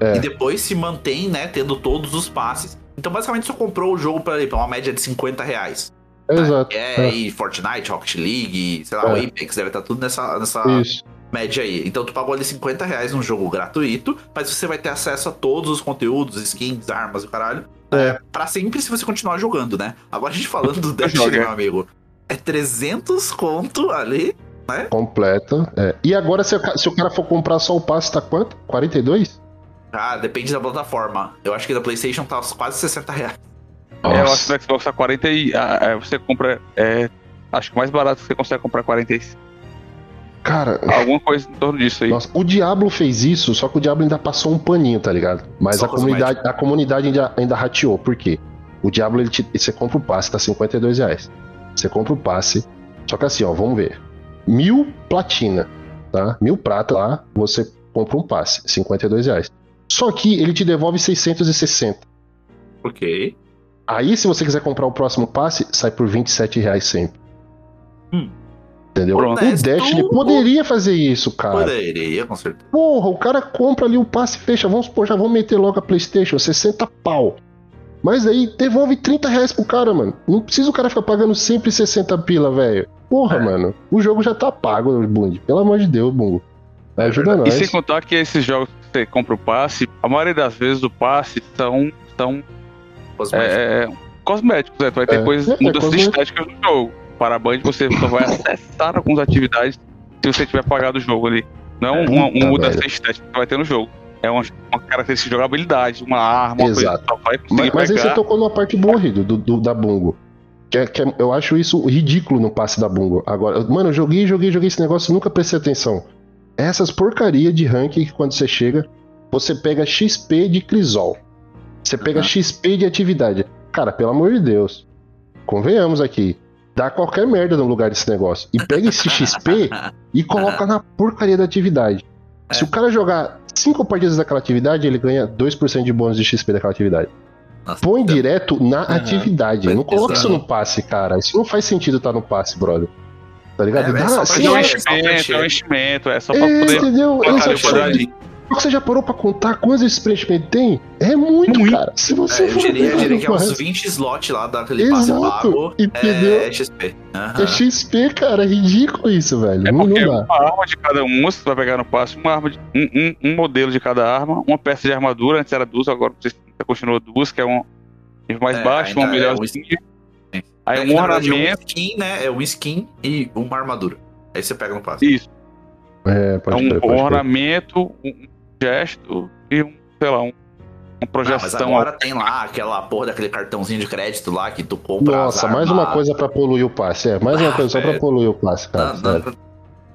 É. e depois se mantém, né, tendo todos os passes. Então, basicamente, você comprou o jogo pra, pra uma média de 50 reais. exato. É, aí Fortnite, Rocket League, sei lá, É. o Apex, deve estar tudo nessa, nessa Isso. Média aí. Então tu pagou ali 50 reais num jogo gratuito, mas você vai ter acesso a todos os conteúdos, skins, armas e caralho. É. É. Pra sempre se você continuar jogando, né? Agora a gente falando do Destiny, meu amigo. É 300 conto ali. Completa. é. E agora, se, se o cara for comprar só o passe, tá quanto? 42? Ah, depende da plataforma. Eu acho que da PlayStation tá quase 60 reais. É, eu acho Nossa. que no Xbox tá 40 e. ah, é, você compra. É, acho que o mais barato que você consegue comprar 45. Cara, Alguma coisa em torno disso aí. nossa, o Diablo fez isso, só que o Diablo ainda passou um paninho, tá ligado? Mas Só a comunidade, a comunidade ainda, ainda rateou. Por quê? O Diablo, ele te- você compra o passe, tá 52 reais. Você compra o passe. Só que assim, ó, vamos ver. Mil platina, tá? Mil prata lá, você compra um passe, 52 reais. Só que ele te devolve 660. Ok. Aí, se você quiser comprar o próximo passe, sai por 27 reais sempre. Hum. Entendeu? Pronto. O Destiny poderia fazer isso, cara. Poderia, com certeza. Porra, o cara compra ali o passe e fecha. Vamos supor, já vamos meter logo a PlayStation, 60 pau. Mas aí devolve 30 reais pro cara, mano. Não precisa o cara ficar pagando sempre 60 pila, velho. Porra, É. mano. O jogo já tá pago, Bund. Pelo amor de Deus, Bungo. Ajuda E nós. sem contar que esses jogos que você compra o passe, a maioria das vezes o passe são, são Cosmético. é, é, cosméticos, né? Tu vai ter É, coisas, é, é mudanças estéticas no jogo. Para a Band você só vai acessar algumas atividades se você tiver pagado o jogo ali. Não uma, Puta, uma mudança estética que vai ter no jogo. é uma, uma característica de jogabilidade, uma arma, uma Exato. coisa vai Mas, mas aí você tocou numa parte boa, Rido, do, do- da Bungo. Que é- que é- eu acho isso ridículo no passe da Bungo. Agora, mano, eu joguei, joguei, joguei esse negócio e nunca prestei atenção. Essas porcaria de ranking que quando você chega, você pega XP de Crisol. Você pega Aham. XP de atividade. Cara, pelo amor de Deus. Convenhamos aqui. Dá qualquer merda no lugar desse negócio. E pega esse XP e coloca na porcaria da atividade. Se o cara jogar cinco partidas daquela atividade, ele ganha 2% de bônus de XP daquela atividade. Nossa, Põe então- direto na Aham. atividade. Não coloca isso no passe, cara. Isso não faz sentido estar no passe, brother. Tá ligado? É, é só pra sei É um enchimento, encher. é um enchimento, é só pra é, poder entendeu? Você já parou pra contar quantos expansion tem? É muito, Muito. cara. Se você É, eu for diria, eu diria que é uns Mas 20 slots lá daquele passe pago. entendeu? É XP. Aham. É XP, cara. É ridículo isso, velho. É não, porque não dá. uma arma de cada um, você vai pegar no passe, uma arma de, um, um- um modelo de cada arma, uma peça de armadura, antes era duas, agora se continua duas, que é um nível mais É, baixo, uma ainda é melhor um assim. Sim. Aí É um ornamento, É um skin, né? É um skin e uma armadura. Aí você pega no passe. isso. É, É pode um ornamento, gesto e um, sei lá, um, uma Não, mas projeção. agora tem lá aquela porra daquele cartãozinho de crédito lá que tu compra. Nossa, as mais uma coisa pra poluir o passe. É, mais uma Ah, coisa só pra velho. poluir o passe, cara. Não, não, sério.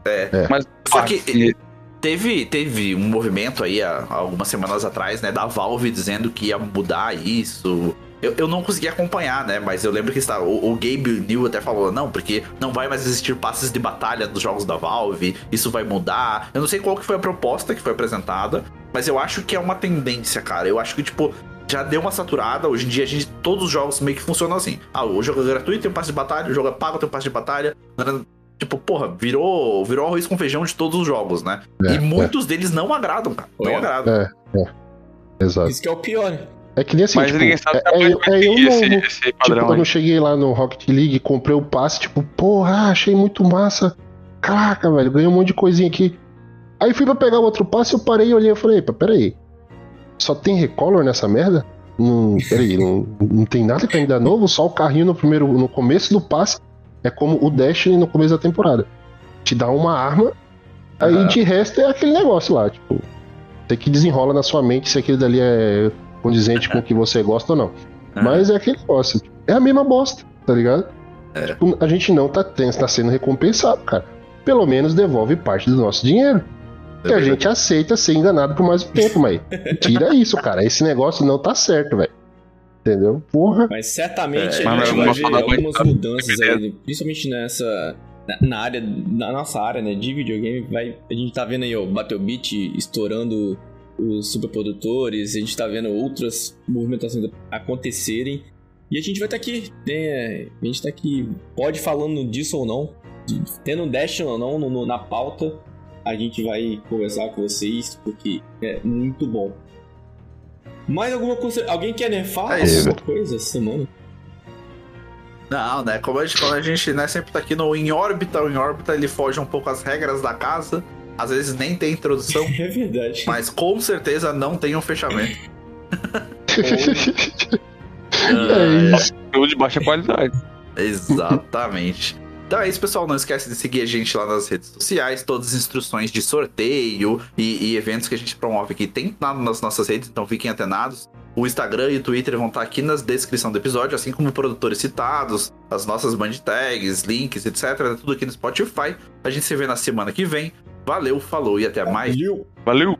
é. Mas Só que teve, teve um movimento aí há algumas semanas atrás, né, da Valve dizendo que ia mudar isso. Eu, eu não consegui acompanhar, né? Mas eu lembro que está, o, o Gabe New até falou, não, porque não vai mais existir passes de batalha dos jogos da Valve, isso vai mudar. Eu não sei qual que foi a proposta que foi apresentada, mas eu acho que é uma tendência, cara. Eu acho que, tipo, já deu uma saturada. Hoje em dia, a gente, todos os jogos meio que funcionam assim. Ah, o jogo é gratuito, tem um passe de batalha, o jogo é pago, tem um passe de batalha. Tipo, porra, virou, virou arroz com feijão de todos os jogos, né? É, e muitos deles não agradam, cara. Não Oi, agradam. é, é. Exato. Isso que é o pior, né? É que nem assim, Mas tipo, ninguém sabe é, é, é eu seguir esse, Tipo, quando eu cheguei lá no Rocket League, comprei o passe, tipo, porra, achei muito massa. Caraca, velho, ganhei um monte de coisinha aqui. Aí fui pra pegar o outro passe, eu parei e olhei e falei, epa, peraí. Só tem recolor nessa merda? Não, peraí, não, não tem nada que ainda novo, só o carrinho no primeiro, no começo do passe é como o Destiny no começo da temporada. Te dá uma arma, aí Aham. de resto é aquele negócio lá, tipo, você que desenrola na sua mente se aquele dali é condizente com o que você gosta ou não. Mas é aquele negócio. É a mesma bosta, tá ligado? É. Tipo, a gente não tá, ten- tá sendo recompensado, cara. Pelo menos devolve parte do nosso dinheiro. Que a gente aceita ser enganado por mais um tempo, mas tira isso, cara. Esse negócio não tá certo, velho. Entendeu? Porra. Mas certamente É, a mas gente vai ver algumas mudanças aí, principalmente nessa. Na, na área, na nossa área, né, de videogame, vai, a gente tá vendo aí, ó, Battle Beat estourando os superprodutores, a gente tá vendo outras movimentações acontecerem, e a gente vai estar aqui, né, a gente tá aqui, pode falando disso ou não, tendo um Dash ou não no- no- na pauta, a gente vai conversar com vocês, porque é muito bom. Mais alguma coisa? Alguém quer nerfar É isso. alguma coisa essa semana? Não, né? Como a gente, como a gente né, sempre tá aqui no Em Órbita, o Em Órbita ele foge um pouco às regras da casa. Às vezes nem tem introdução, É verdade. mas com certeza não tem um fechamento. é isso. Jogo de baixa qualidade. Exatamente. Então é isso, pessoal. Não esquece de seguir a gente lá nas redes sociais. Todas as instruções de sorteio e, e eventos que a gente promove aqui tem lá nas nossas redes, então fiquem atenados. O Instagram e o Twitter vão estar aqui na descrição do episódio, assim como produtores citados, as nossas band tags, links, etc. Tudo aqui no Spotify. A gente se vê na semana que vem. Valeu, falou e até mais. Valeu. Valeu.